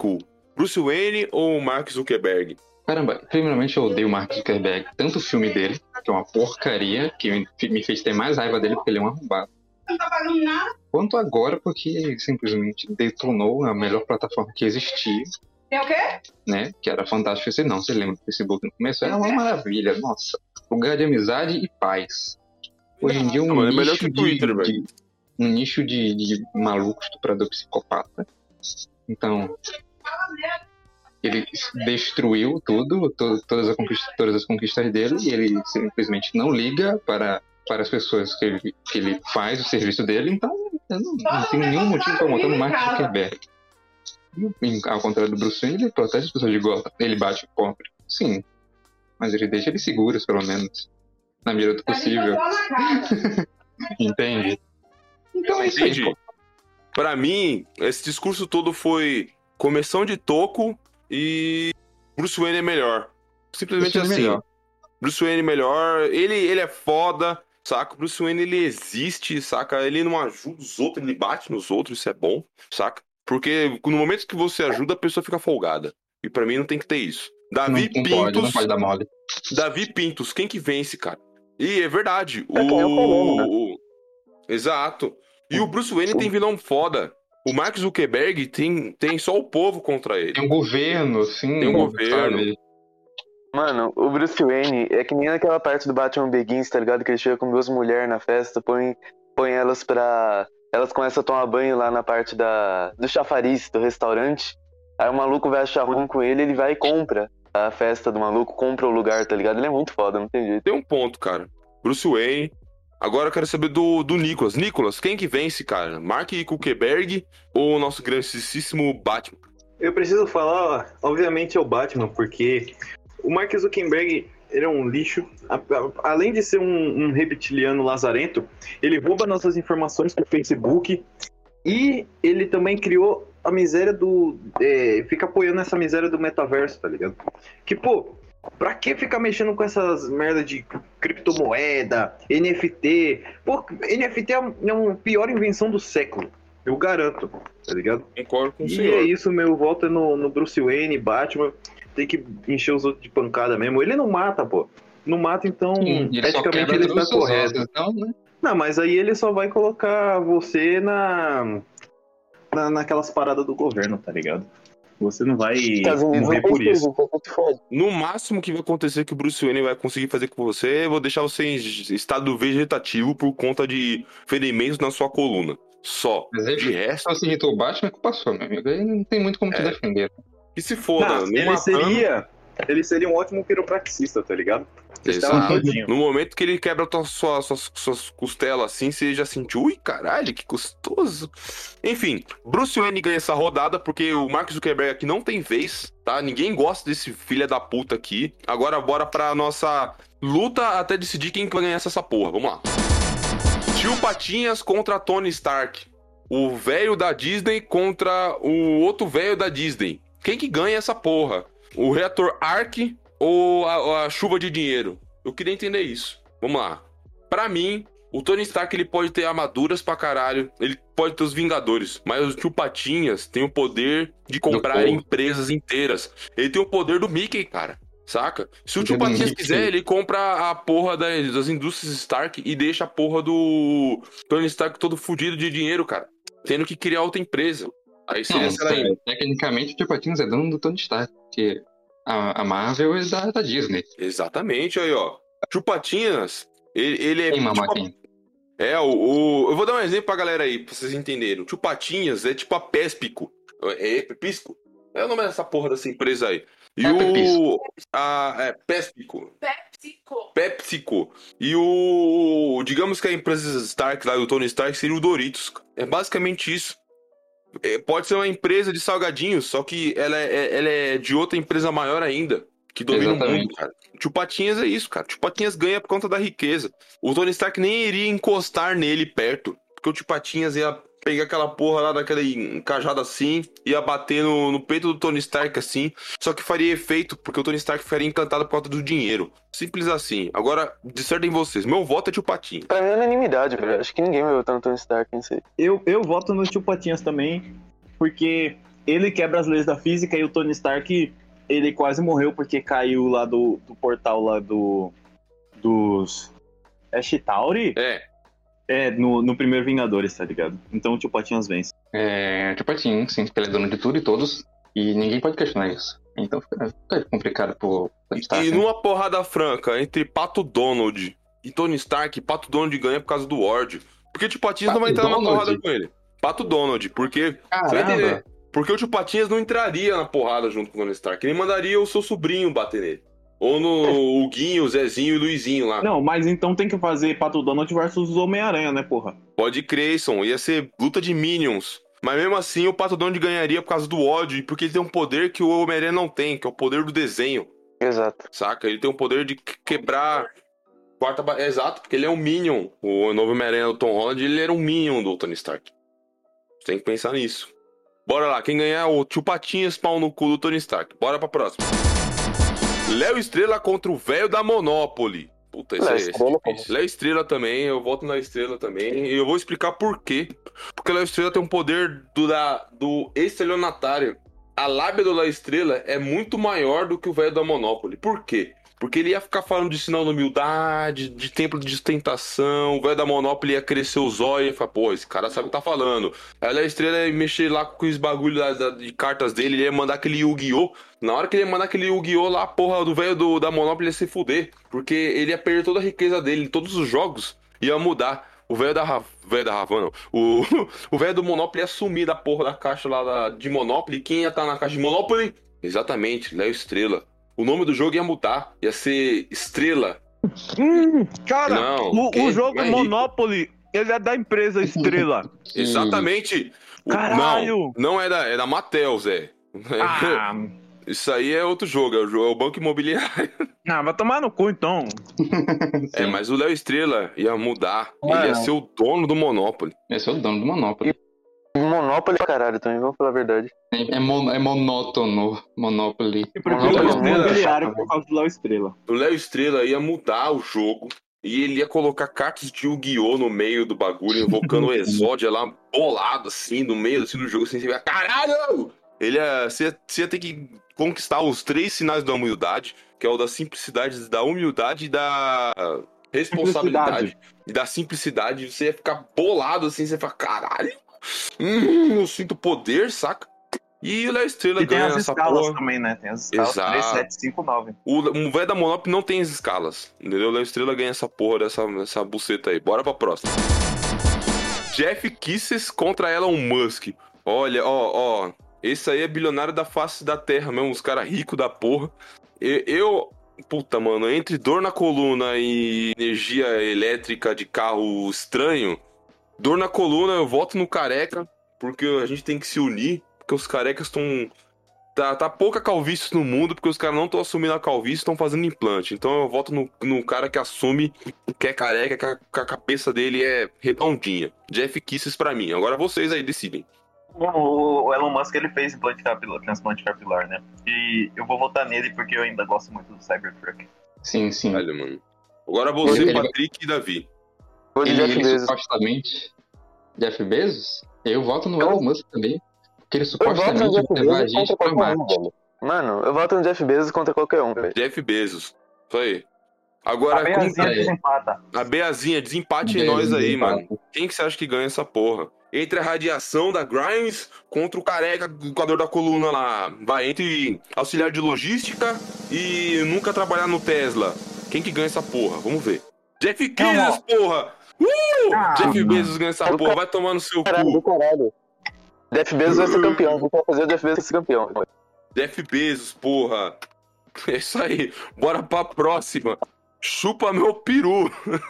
Bruce Wayne ou Mark Zuckerberg? Caramba, primeiramente eu odeio o Mark Zuckerberg. Tanto o filme dele, que é uma porcaria, que me- me fez ter mais raiva dele porque ele é um arrombado. Quanto agora, porque simplesmente detonou a melhor plataforma que existia, Tem o quê? né? Que era fantástico. Você não, você lembra do Facebook no começo? Era uma maravilha, nossa. Lugar de amizade e paz. Hoje em dia é um Não, mano, é melhor nicho que o Twitter, de, velho. de- um nicho de, de maluco, estuprador, psicopata. Então, ele destruiu tudo, to- todas, as conquistas, todas as conquistas dele, e ele simplesmente não liga para, para as pessoas que ele, que ele faz o serviço dele, então eu não, não tenho nenhum motivo para montar no Mark Zuckerberg. E, Ao contrário do Bruce Wayne, ele protege as pessoas de Gotham. Ele bate o pobre, sim. Mas ele deixa eles seguros, pelo menos. Na medida do possível. Entende? Então é isso aí. Pra mim, esse discurso todo foi começão de toco e Bruce Wayne é melhor. Simplesmente Bruce Wayne é assim. melhor. Bruce Wayne melhor. Ele, ele é foda, saca? Bruce Wayne ele existe, saca? Ele não ajuda os outros, ele bate nos outros, isso é bom, saca? Porque no momento que você ajuda, a pessoa fica folgada. E pra mim não tem que ter isso. Davi Não, não pode, não Pintos. pode dar mole. Davi Pintos, quem que vence, cara? E é verdade. É é o Colombo, né? o... Exato. E o Bruce Wayne tem vilão foda. O Mark Zuckerberg tem, tem só o povo contra ele. Tem um governo, assim. Tem um governo. sabe? Mano, o Bruce Wayne é que nem naquela parte do Batman Begins, tá ligado? Que ele chega com duas mulheres na festa, põe, põe elas pra. Elas começam a tomar banho lá na parte da, do chafariz, do restaurante. Aí o maluco vai achar ruim com ele, ele vai e compra a festa do maluco, compra o lugar, tá ligado? Ele é muito foda, não tem jeito. Tem um ponto, cara. Bruce Wayne. Agora eu quero saber do, do Nicolas. Nicolas, quem que vence, cara? Mark Zuckerberg ou o nosso grandíssimo Batman? Eu preciso falar, obviamente, é o Batman, porque o Mark Zuckerberg ele é um lixo. Além de ser um, um reptiliano lazarento, ele rouba nossas informações pro Facebook e ele também criou a miséria do. é, fica apoiando essa miséria do metaverso, tá ligado? Que, pô, pra que ficar mexendo com essas merda de criptomoeda, NFT? Pô, NFT é a é pior invenção do século. Eu garanto, tá ligado? Concordo com o E senhor. é isso, meu voto é no, no Bruce Wayne, Batman. Tem que encher os outros de pancada mesmo. Ele não mata, pô. Não mata, então Sim, ele eticamente ele está correto. ossos, Não, né? Não, mas aí ele só vai colocar você na, na naquelas paradas do governo, tá ligado? Você não vai morrer por isso. No máximo que vai acontecer que o Bruce Wayne vai conseguir fazer com você, eu vou deixar você em estado vegetativo por conta de ferimentos na sua coluna. Só. Mas ele, De resto, irritou o Batman, é culpa sua, meu amigo. Aí não tem muito como te É. defender. Que se foda. Não, ele seria. Ele seria um ótimo quiropraxista, tá ligado? No momento que ele quebra tua- sua- suas, suas costelas assim, você já sentiu, ui, caralho, que gostoso. Enfim, Bruce Wayne ganha essa rodada porque o Mark Zuckerberg aqui não tem vez, tá? Ninguém gosta desse filho da puta aqui. Agora bora pra nossa luta até decidir quem que vai ganhar essa porra. Vamos lá. Tio Patinhas contra Tony Stark. O velho da Disney contra o outro velho da Disney. Quem que ganha essa porra? O reator Ark ou a, a chuva de dinheiro? Eu queria entender isso. Vamos lá. Pra mim, o Tony Stark ele pode ter armaduras pra caralho, ele pode ter os Vingadores, mas o tio Patinhas tem o poder de comprar empresas inteiras. Ele tem o poder do Mickey, cara. Saca? Se o tio Patinhas quiser, ele compra a porra das, das indústrias Stark e deixa a porra do Tony Stark todo fudido de dinheiro, cara. Tendo que criar outra empresa. Aí seria, Não, sei lá, é, tecnicamente o Tio Patinhas é dono do Tony Stark, porque a, a Marvel é da, da Disney. Exatamente, aí, ó. Tio Patinhas, ele, ele é. Tem tipo a-. É, o, o- Eu vou dar um exemplo pra galera aí, pra vocês entenderem. O Tio Patinhas é tipo a Péspico. É, é Pisco? É o nome dessa porra dessa empresa aí. E É o. Pepisco. A, é, Péspico. PepsiCo. PepsiCo. E o. Digamos que a empresa Stark lá do Tony Stark seria o Doritos. É basicamente isso. É, pode ser uma empresa de salgadinhos, só que ela é, ela é de outra empresa maior ainda. Que domina o mundo, Exatamente. cara. Tio Patinhas é isso, cara. Tio Patinhas ganha por conta da riqueza. O Tony Stark nem iria encostar nele perto. Porque o Tio Patinhas ia pegar aquela porra lá daquela encajada assim, ia bater no, no peito do Tony Stark assim. Só que faria efeito, porque o Tony Stark ficaria encantado por causa do dinheiro. Simples assim. Agora, dissertem vocês. Meu voto é Tio Patinhas. Pra mim é unanimidade, velho. Acho que ninguém vai votar no Tony Stark nisso aí. Eu, eu voto no Tio Patinhas também, porque ele quebra as leis da física e o Tony Stark, ele quase morreu porque caiu lá do, do portal lá do. dos. É Chitauri? É. É, no, no primeiro Vingadores, tá ligado? Então o Tio Patinhas vence. É, Tio Patinhas, sim, porque ele é dono de tudo e todos, e ninguém pode questionar isso. Então fica, fica complicado pro Tony Stark. E né? numa porrada franca entre Pato Donald e Tony Stark, Pato Donald ganha por causa do Ward. Porque o Tio Patinhas não vai Pato entrar numa Donald? porrada com ele. Pato Donald, porque. Você vai entender. Caramba! Porque o Tio Patinhas não entraria na porrada junto com o Tony Stark. Ele mandaria o seu sobrinho bater nele. Ou no o Guinho, o Zezinho e o Luizinho lá. Não, mas então tem que fazer Pato Donald versus Homem-Aranha, né, porra? Pode crer, Son. Ia ser luta de Minions. Mas mesmo assim, o Pato Donald ganharia por causa do ódio e porque ele tem um poder que o Homem-Aranha não tem, que é o poder do desenho. Exato. Saca? Ele tem o poder de que- quebrar. Quarta ba... Exato, porque ele é um Minion. O novo Homem-Aranha do Tom Holland, ele era um Minion do Tony Stark. Você tem que pensar nisso. Bora lá, quem ganhar é o Tio Patinhas, pau no cu do Tony Stark. Bora pra próxima. Léo Estrela contra o velho da Monopoly. Puta, esse Léo é Estrela. Léo Estrela também, eu voto na Estrela também. E eu vou explicar por quê. Porque Léo Estrela tem um poder do, da, do estelionatário. A lábia do Léo Estrela é muito maior do que o velho da Monopoly. Por quê? Porque ele ia ficar falando de sinal de humildade, de templo de ostentação. O velho da Monopoly ia crescer os olhos e falar, pô, esse cara sabe o que tá falando. O Léo Estrela ia mexer lá com os da- de cartas dele, ele ia mandar aquele Yu-Gi-Oh! Na hora que ele ia mandar aquele Yu-Gi-Oh! lá, porra do velho da Monopoly ia se fuder. Porque ele ia perder toda a riqueza dele, todos os jogos ia mudar. O velho da velho da Havana, não. O velho do Monopoly ia sumir da porra da caixa lá da- de Monopoly. Quem ia estar na caixa de Monopoly? Exatamente, Léo Estrela. O nome do jogo ia mudar, ia ser Estrela. Hum, cara, Não, o, o jogo é rico? Monopoly, ele é da empresa Estrela. Exatamente. O- Caralho! Não, não é da, é da Mattel, Zé. ah, Isso aí é outro jogo, é o, é Banco Imobiliário. ah, vai tomar no cu então. É, mas o Léo Estrela ia mudar. Ah, Ele ia não. ser o dono do Monopoly. Esse é o dono do Monopoly. Monopoly é caralho também, vamos falar a verdade. É, é mon- é monótono Monopoly. É muito imobiliário chato, por causa do Léo Estrela. O Léo Estrela ia mudar o jogo. E ele ia colocar cartas de Yu-Gi-Oh! no meio do bagulho, invocando o Exódia lá, bolado assim, no meio assim, do jogo, assim, você ia, caralho! Ele ia, você, ia, você ia ter que conquistar os três sinais da humildade, que é o da simplicidade, da humildade e da responsabilidade. E da simplicidade, você ia ficar bolado assim, você ia falar, caralho! Hum, eu sinto poder, saca? E o Léo Estrela E tem ganha as essa escalas porra. também, né? Tem as escalas Exato. 3, 7, 5, 9. O, o velho da Monopoly não tem as escalas. Entendeu? O Léo Estrela ganha essa porra dessa, dessa buceta aí. Bora pra próxima. Jeff Kisses contra Elon Musk. Olha, ó, ó. Esse aí é bilionário da face da terra mesmo. Os caras ricos da porra. Eu, eu. Puta, mano, entre dor na coluna e energia elétrica de carro estranho. Dor na coluna, eu voto no careca. Porque a gente tem que se unir. Porque os carecas estão Tá, tá pouca calvície no mundo, porque os caras não estão assumindo a calvície, estão fazendo implante. Então eu voto no, no cara que assume que é careca, que a, que a cabeça dele é redondinha. Jeff Kisses pra mim. Agora vocês aí decidem. O, o Elon Musk ele fez implante capilar, transplante capilar, né? E eu vou votar nele porque eu ainda gosto muito do Cybertruck. Sim, sim. Olha, mano. Agora você, Ele- Patrick e Davi. Vou de Ele, Jeff ele Bezos. supostamente. Jeff Bezos? Eu voto no Eu- Elon Musk também. Porque ele Eu voto no supostamente Jeff vai levar a Bezos gente contra pra qualquer um, velho. Mano, eu voto no Jeff Bezos contra qualquer um, velho. Jeff Bezos. Isso aí. A Agora, Beazinha aí. desempata. a Beazinha, desempate em Beijo, nós aí, desempate. mano. Quem que você acha que ganha essa porra? Entre a radiação da Grimes contra o careca com a dor da coluna lá. Vai, entre auxiliar de logística e nunca trabalhar no Tesla. Quem que ganha essa porra? Vamos ver. Jeff Bezos, porra! Uh! Ah, Jeff. Bezos ganha essa porra, vai tomar no seu Caralho, do cu. caralho. Jeff Bezos vai ser campeão. Vou fazer o Jeff Bezos ser campeão. Jeff Bezos, porra. É isso aí. Bora pra próxima. Chupa meu peru.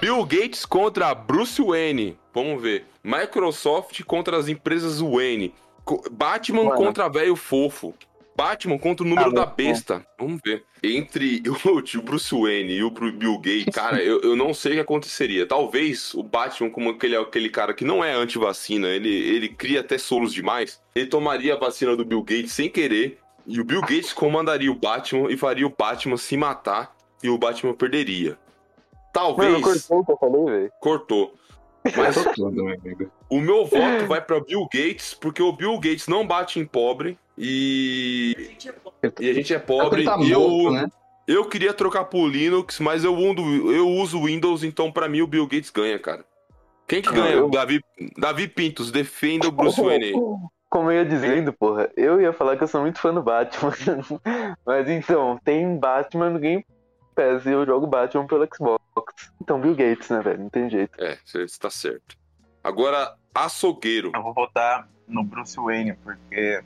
Bill Gates contra Bruce Wayne. Vamos ver. Microsoft contra as empresas Wayne. Batman Mano. contra velho fofo. Batman contra o número Ah, da besta. Vamos ver. Entre o tio Bruce Wayne e o Bill Gates, cara, eu, eu não sei o que aconteceria. Talvez o Batman, como aquele, aquele cara que não é anti-vacina, ele, ele cria até solos demais, ele tomaria a vacina do Bill Gates sem querer. E o Bill Gates comandaria o Batman e faria o Batman se matar e o Batman perderia. Talvez. Mano, cortou o que eu falei, velho. cortou. Mas o meu voto vai pra Bill Gates, porque o Bill Gates não bate em pobre e. E a gente é pobre. Ele tá e eu, né? eu queria trocar pro Linux, mas eu, eu uso Windows, então pra mim o Bill Gates ganha, cara. Quem que Ah, ganha? eu- Davi, Davi Pintos, defenda o Bruce Wayne. Como eu ia dizendo, porra, eu ia falar que eu sou muito fã do Batman. Mas então, tem Batman no Game Pass e eu jogo Batman pelo Xbox. Então, Bill Gates, né, velho? Não tem jeito. É, você tá certo. Agora, açougueiro. Eu vou votar no Bruce Wayne, porque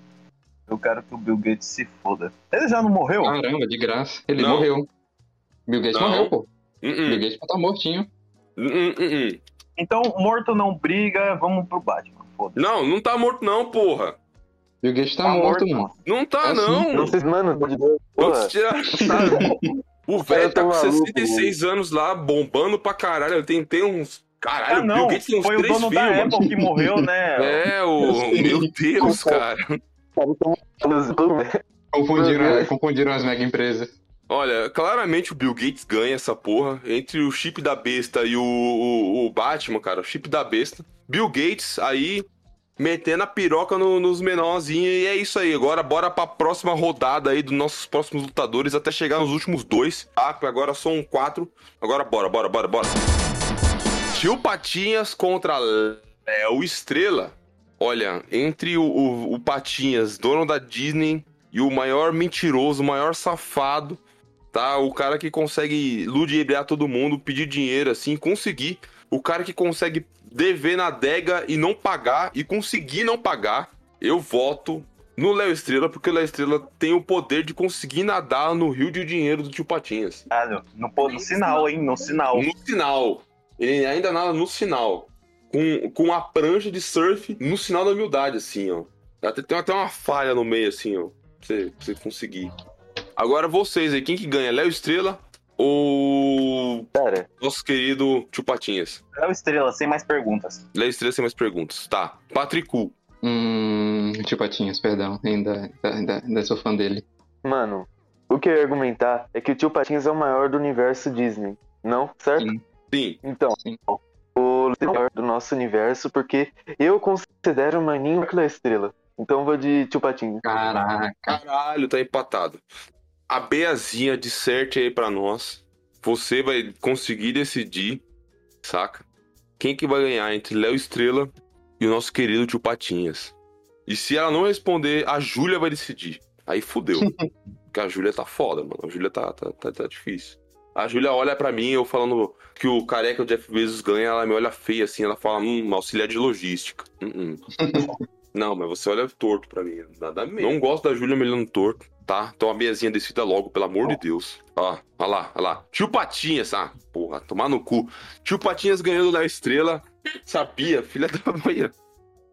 eu quero que o Bill Gates se foda. Ele já não morreu? Caramba, de graça. Ele Não. morreu. Bill Gates Não. morreu, pô. Hum, Bill hum, Gates tá mortinho. hum. Então, morto não briga, vamos pro Batman. Não, não tá morto não, porra. Bill Gates tá, morto, mano. Não tá É não. Não sei, mano, ver. Vamos tirar. O velho tá com tá maluco, 66 anos lá, bombando pra caralho. Tem, tem uns. Caralho, Ah, o Bill não. Gates tem uns Foi o três dono filhos. da mano. Apple que morreu, né? É, o. Meu Deus, cara. Confundiram, confundiram as mega empresas. Olha, claramente o Bill Gates ganha essa porra. Entre o chip da besta e o, o, o Batman, cara, o chip da besta. Bill Gates aí metendo a piroca no- nos menorzinhos. E é isso aí. Agora bora pra próxima rodada aí dos nossos próximos lutadores até chegar nos últimos dois. Tá? Que Agora são quatro. Agora bora, bora, bora, bora. Tio Patinhas contra Léo Estrela. Olha, entre o, o- o Patinhas, dono da Disney, e o maior mentiroso, o maior safado, tá? O cara que consegue ludibriar todo mundo, pedir dinheiro assim, conseguir. O cara que consegue dever na adega e não pagar, e conseguir não pagar. Eu voto no Léo Estrela, porque o Léo Estrela tem o poder de conseguir nadar no rio de dinheiro do tio Patinhas. Caralho, no, pô, no sinal, hein? No sinal. No sinal. Ele ainda nada no sinal. Com, com a prancha de surf no sinal da humildade, assim, ó. Até, tem até uma falha no meio, assim, ó. Pra você, pra você conseguir. Agora vocês aí, quem que ganha? Léo Estrela ou Cara, nosso querido Tio Patinhas? Léo Estrela, sem mais perguntas. Léo Estrela sem mais perguntas. Tá. Patricu. Hum. Tio Patinhas, perdão. Ainda, ainda, ainda sou fã dele. mano, o que eu ia argumentar é que o tio Patinhas é o maior do universo Disney. Não? Certo? Sim. Sim. Então, Sim. Do nosso universo, porque eu considero o Maninho que é estrela. Então eu vou de tio Patinhas. Caraca. Caralho, tá empatado. A Beazinha disserte aí pra nós. Você vai conseguir decidir, saca? Quem que vai ganhar entre Léo Estrela e o nosso querido tio Patinhas. E se ela não responder, a Júlia vai decidir. Aí fudeu. Porque a Júlia tá foda, mano. A Júlia tá, tá, tá, tá difícil. A Júlia olha pra mim, eu falando que o careca o Jeff Bezos ganha, ela me olha feia assim, ela fala, hum, auxiliar de logística. Hum, hum. Não, mas você olha torto pra mim. Nada mesmo. Não gosto da Júlia me olhando torto, tá? Então a Beazinha decida logo, pelo amor de Deus. Ó, olha lá, olha lá. Tio Patinhas, ah, porra, tomar no cu. Tio Patinhas ganhando da estrela. Sabia, filha da mãe.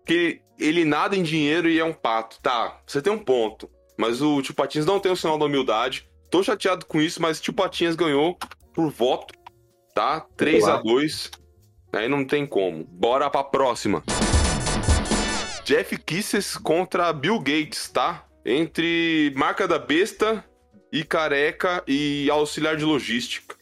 Que ele nada em dinheiro e é um pato. Tá, você tem um ponto. Mas o tio Patinhas não tem o sinal da humildade. Tô chateado com isso, mas tio Patinhas ganhou por voto, tá? 3 a 2 Aí não tem como. Bora pra próxima. Jeff Kisses contra Bill Gates, tá? Entre marca da besta e careca e auxiliar de logística.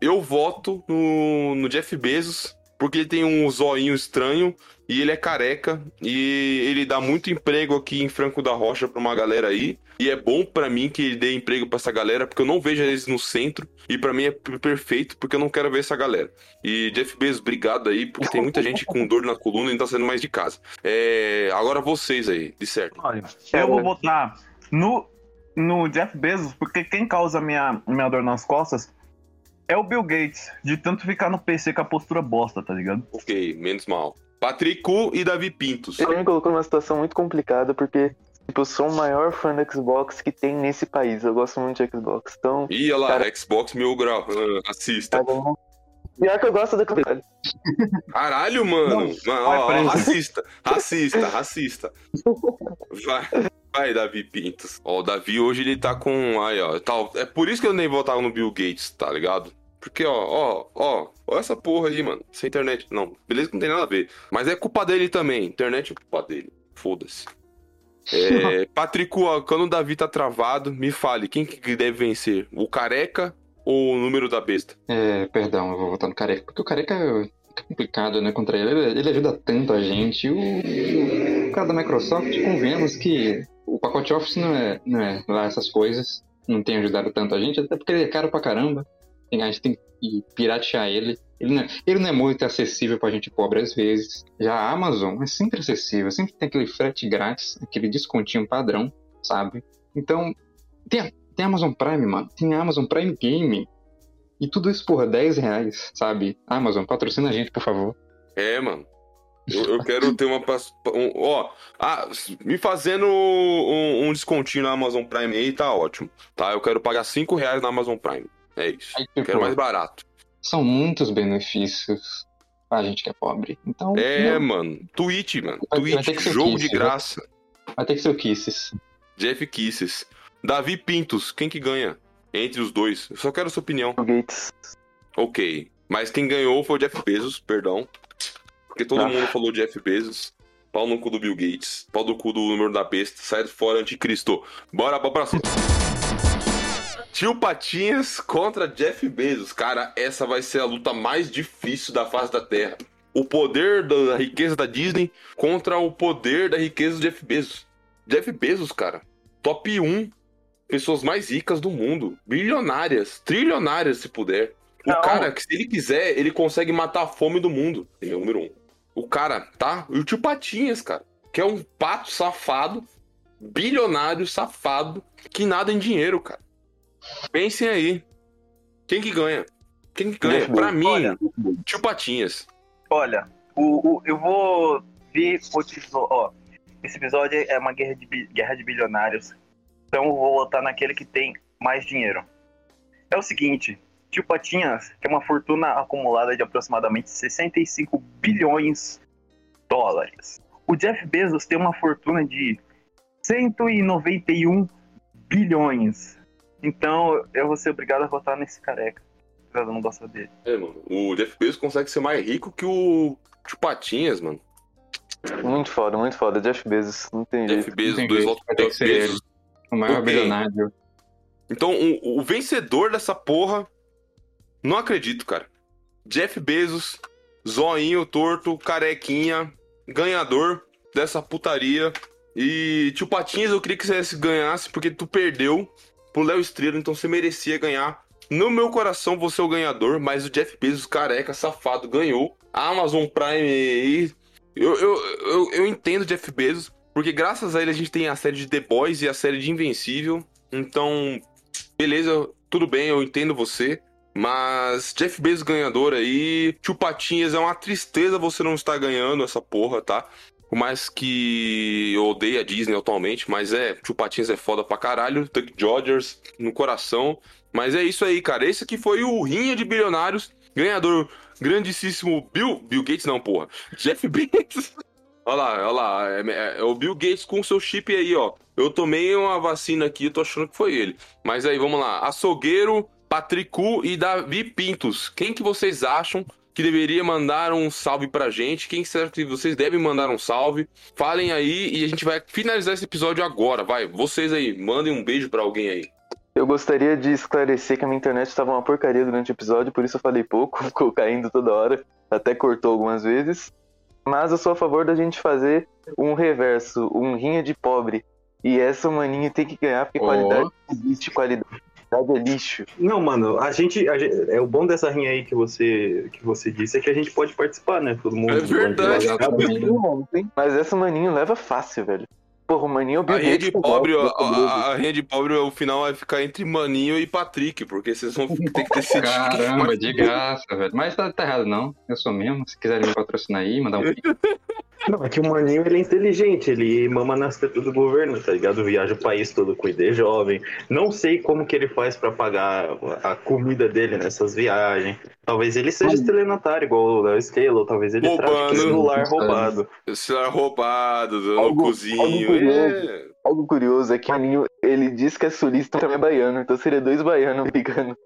Eu voto no, no Jeff Bezos porque ele tem um zoinho estranho e ele é careca e ele dá muito emprego aqui em Franco da Rocha pra uma galera aí. E é bom pra mim que ele dê emprego pra essa galera, porque eu não vejo eles no centro e pra mim é perfeito, porque eu não quero ver essa galera. E Jeff Bezos, obrigado aí, porque tem muita gente com dor na coluna e não tá saindo mais de casa. É, agora vocês aí, de certo. Olha, eu vou votar no, no Jeff Bezos, porque quem causa minha, minha dor nas costas é o Bill Gates, de tanto ficar no PC com a postura bosta, tá ligado? Ok, menos mal. Patrico e Davi Pintos. Ele me colocou numa situação muito complicada, porque tipo, eu sou o maior fã do Xbox que tem nesse país. Eu gosto muito de Xbox. Então, Ih, olha lá, Cara- Xbox Mil Grau, ah, assista. um- Pior que eu gosto da coisa. Caralho, mano. Mano, ó, racista, racista, racista. Vai, vai, Davi Pintos. Ó, o Davi hoje ele tá com. Aí, ó. Tal. É por isso que eu nem votava no Bill Gates, tá ligado? Porque, ó, ó, ó, ó essa porra aí, mano. Essa internet. Não, beleza que não tem nada a ver. Mas é culpa dele também. Internet é culpa dele. Foda-se. É, Patrico, quando o Davi tá travado, me fale, quem que deve vencer? O careca ou o número da besta? É, perdão, eu vou votar no Careca, porque o Careca é complicado, né, contra ele. Ele, ele ajuda tanto a gente. O, o cara da Microsoft, convenhamos que o pacote Office não é, não é lá essas coisas, não tem ajudado tanto a gente, até porque ele é caro pra caramba. A gente tem que piratear ele. Ele não, é, ele não é muito acessível pra gente pobre às vezes. Já a Amazon é sempre acessível, sempre tem aquele frete grátis, aquele descontinho padrão, sabe? Então, tem, tem Amazon Prime, mano. Tem Amazon Prime Game. E tudo isso por 10 reais, sabe? Amazon, patrocina a gente, por favor. É, mano. Eu, eu quero ter uma. um- ó, ah, me fazendo um, um descontinho na Amazon Prime aí tá ótimo. Tá? Eu quero pagar 5 reais na Amazon Prime. É isso. Aí, tipo, quero mais barato. são muitos benefícios pra gente que é pobre. Então, É, não, mano. Twitch, mano. Vai- vai Twitch, ter que ser jogo Kiss, de né? graça. vai ter que ser o Kisses. Jeff Kisses. Davi Pintos, quem que ganha? Entre os dois. Eu só quero a sua opinião. O Gates. Ok. Mas quem ganhou foi o Jeff Bezos, perdão. Porque todo Ah. mundo falou Jeff Bezos. Pau no cu do Bill Gates. Pau no cu do número da besta. Sai fora, anticristo. Bora pra próxima. Tio Patinhas contra Jeff Bezos. Cara, essa vai ser a luta mais difícil da face da Terra. O poder da riqueza da Disney contra o poder da riqueza do Jeff Bezos. Jeff Bezos, cara, top 1 pessoas mais ricas do mundo. Bilionárias, trilionárias, se puder. O Não. cara, que se ele quiser, ele consegue matar a fome do mundo. Ele é o número um. O cara, tá? E o tio Patinhas, cara, que é um pato safado, bilionário safado, que nada em dinheiro, cara. Pensem aí. Quem que ganha? Quem que ganha? Bezos. mim, Olha. tio Patinhas. Olha, o, o- eu vou ver o episódio. Ó, esse episódio é uma guerra de, guerra de bilionários. Então eu vou votar naquele que tem mais dinheiro. É o seguinte: Tio Patinhas tem uma fortuna acumulada de aproximadamente 65 bilhões de dólares. O Jeff Bezos tem uma fortuna de 191 bilhões. Então eu vou ser obrigado a votar nesse careca. Eu não gostar dele. É, mano. O Jeff Bezos consegue ser mais rico que o tio Patinhas, mano. Muito foda, muito foda. Jeff Bezos, não tem Jeff jeito. Bezos, tem dois jeito, votos que ser Bezos. O maior Ok. bilionário. Então, o, o vencedor dessa porra, não acredito, cara. Jeff Bezos, zoinho torto, carequinha, ganhador dessa putaria. E tio Patinhas, eu queria que você ganhasse porque tu perdeu pro Léo Estrela, então você merecia ganhar. No meu coração, você é o ganhador, mas o Jeff Bezos, careca, safado, ganhou. A Amazon Prime. Eu, eu, eu, eu entendo o Jeff Bezos, porque graças a ele a gente tem a série de The Boys e a série de Invencível. Então, beleza, tudo bem, eu entendo você. Mas Jeff Bezos ganhador aí, Tio Patinhas, é uma tristeza você não estar ganhando essa porra, tá? Por mais que eu odeie a Disney atualmente, mas é, Tio Patinhas é foda pra caralho, Tuck Dodgers no coração. Mas é isso aí, cara. Esse aqui foi o Rinha de Bilionários, ganhador grandíssimo Bill, Bill Gates não, porra. Jeff Bezos. Olha lá, olha lá, é, é- é o Bill Gates com o seu chip aí, ó. Eu tomei uma vacina aqui, tô achando que foi ele. Mas aí, vamos lá. Açougueiro, Patricu e Davi Pintos. Quem que vocês acham que deveria mandar um salve pra gente? Quem será que vocês devem mandar um salve? Falem aí e a gente vai finalizar esse episódio agora. Vai, vocês aí, mandem um beijo pra alguém aí. Eu gostaria de esclarecer que a minha internet estava uma porcaria durante o episódio, por isso eu falei pouco, ficou caindo toda hora, até cortou algumas vezes. Mas eu sou a favor da gente fazer um reverso, um rinha de pobre. E essa maninha tem que ganhar, porque Ó. qualidade existe, qualidade é lixo. Não, mano, a gente, a gente- É o bom dessa rinha aí que você, que você disse é que a gente pode participar, né? Todo mundo. É verdade. Mas essa maninha leva fácil, velho. Porra, o maninho é o A Bill rinha Gates de do pobre, golpe, a, a, a rinha de pobre, o final vai ficar entre Maninho e Patrick, porque vocês vão ter que decidir. Caramba, de graça, velho. Mas tá, tá errado, não. Eu sou mesmo. Se quiserem me patrocinar aí, mandar um. Não, é que o Maninho ele é inteligente, ele mama nas tetas do governo, tá ligado? Viaja o país todo com ID jovem. Não sei como que ele faz pra pagar a comida dele nessas viagens. Talvez ele seja estelionatário, igual o Léo Scalo, ou talvez ele Roubando. celular roubado. Celular roubado, no Algo- cozinho. algo curioso. é. Algo curioso é que o maninho, ele diz que é sulista e também é baiano, então seria dois baianos brigando.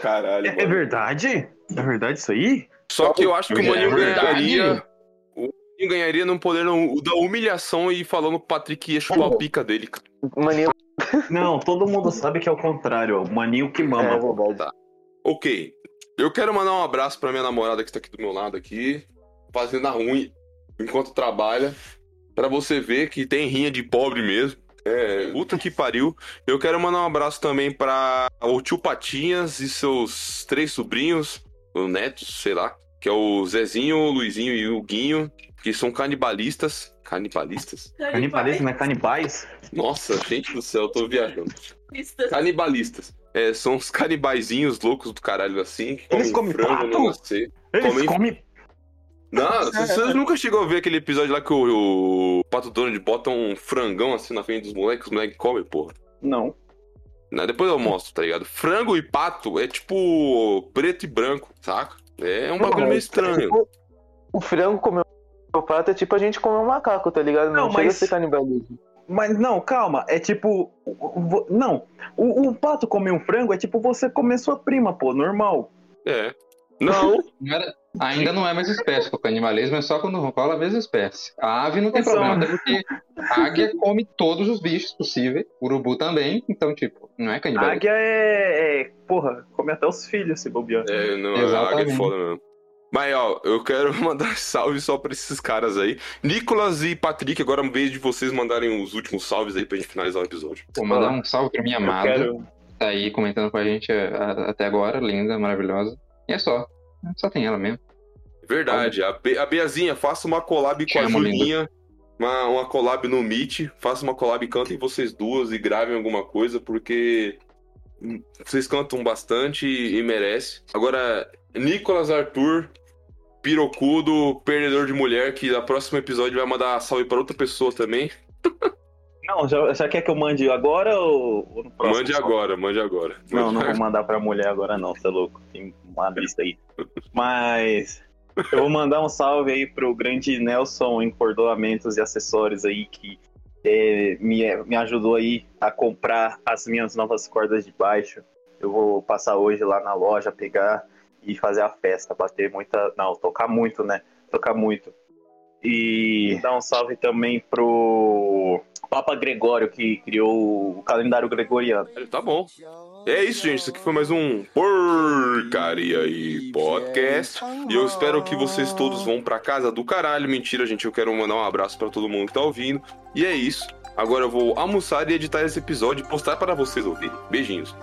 Caralho, É, é verdade? É verdade isso aí? Só que eu acho que o É Maninho verdade. ganharia. Maninho ganharia no poder não- o da humilhação e falando pro Patrick ia chupar a pica dele. cara. Maninho Não, todo mundo sabe que é o contrário, ó. O Maninho que mama. é verdade. Ok. Eu quero mandar um abraço pra minha namorada que tá aqui do meu lado aqui, fazendo a ruim enquanto trabalha, pra você ver que tem rinha de pobre mesmo. É, puta que pariu. Eu quero mandar um abraço também pra o tio Patinhas e seus três sobrinhos, o netos, sei lá, que é o Zezinho, o Luizinho e o Guinho, que são canibalistas. Canibalistas? Canibalismo, né? Canibais? Nossa, gente do céu, eu tô viajando. Canibalistas. Canibalistas. É, são uns canibaizinhos loucos do caralho assim, que Eles comem frango pato? nascer. Eles Comem- comem. Não, vocês nunca chegou a ver aquele episódio lá que o, o Pato Donald bota um frangão assim na frente dos moleques, os moleques comem, porra. Não. Não, depois eu mostro, tá ligado? Frango e pato é tipo preto e branco, saca? É um bagulho meio estranho. O frango comer o pato é tipo a gente comer um macaco, tá ligado? Não, Não, chega mas- a ser canibalismo. Mas não, calma, é tipo. Não, o, o pato comer um frango é tipo você comer sua prima, pô, normal. É. Não, ainda não é mais espécie, porque o canibalismo é só quando rola a mesma espécie. A ave não tem problema, até porque a águia come todos os bichos possíveis, urubu também, então, tipo, não é A canibalismo. águia é, é. Porra, come até os filhos, se bobear. é, não, a águia é Exatamente. foda mesmo. Mas, ó, eu quero mandar salve só pra esses caras aí. Nicolas e Patrick, agora é uma vez de vocês mandarem os últimos salves aí pra gente finalizar o episódio. Vou mandar um salve pra minha amada, quero. tá aí comentando com a gente a- a- até agora, linda, maravilhosa. E é só. Só tem ela mesmo. Verdade. A, Be a Beazinha, faça uma collab com a Chama, linda. Julinha. Uma, uma collab no Meet. Faça uma collab, cantem vocês duas e gravem alguma coisa, porque vocês cantam bastante e, e merece. Agora, Nicolas Arthur, pirocudo, perdedor de mulher, que no próximo episódio vai mandar salve pra outra pessoa também. Não, já, já quer que eu mande agora ou, ou no próximo? mande agora, mande agora. Não, Mande não vou agora. mandar pra mulher agora não, você é louco. Tem uma lista aí. Mas eu vou mandar um salve aí pro grande Nelson em cordonamentos e acessórios aí que é, me, me ajudou aí a comprar as minhas novas cordas de baixo. Eu vou passar hoje lá na loja, pegar e fazer a festa, bater muita. Não, tocar muito, né? Tocar muito. E dar um salve também pro Papa Gregório, que criou o calendário gregoriano. Tá bom. É isso, gente. Isso aqui foi mais um Porcaria e Podcast. E eu espero que vocês todos vão pra casa do caralho. Mentira, gente. Eu quero mandar um abraço pra todo mundo que tá ouvindo. E é isso. Agora eu vou almoçar e editar esse episódio e postar para vocês ouvirem. Beijinhos.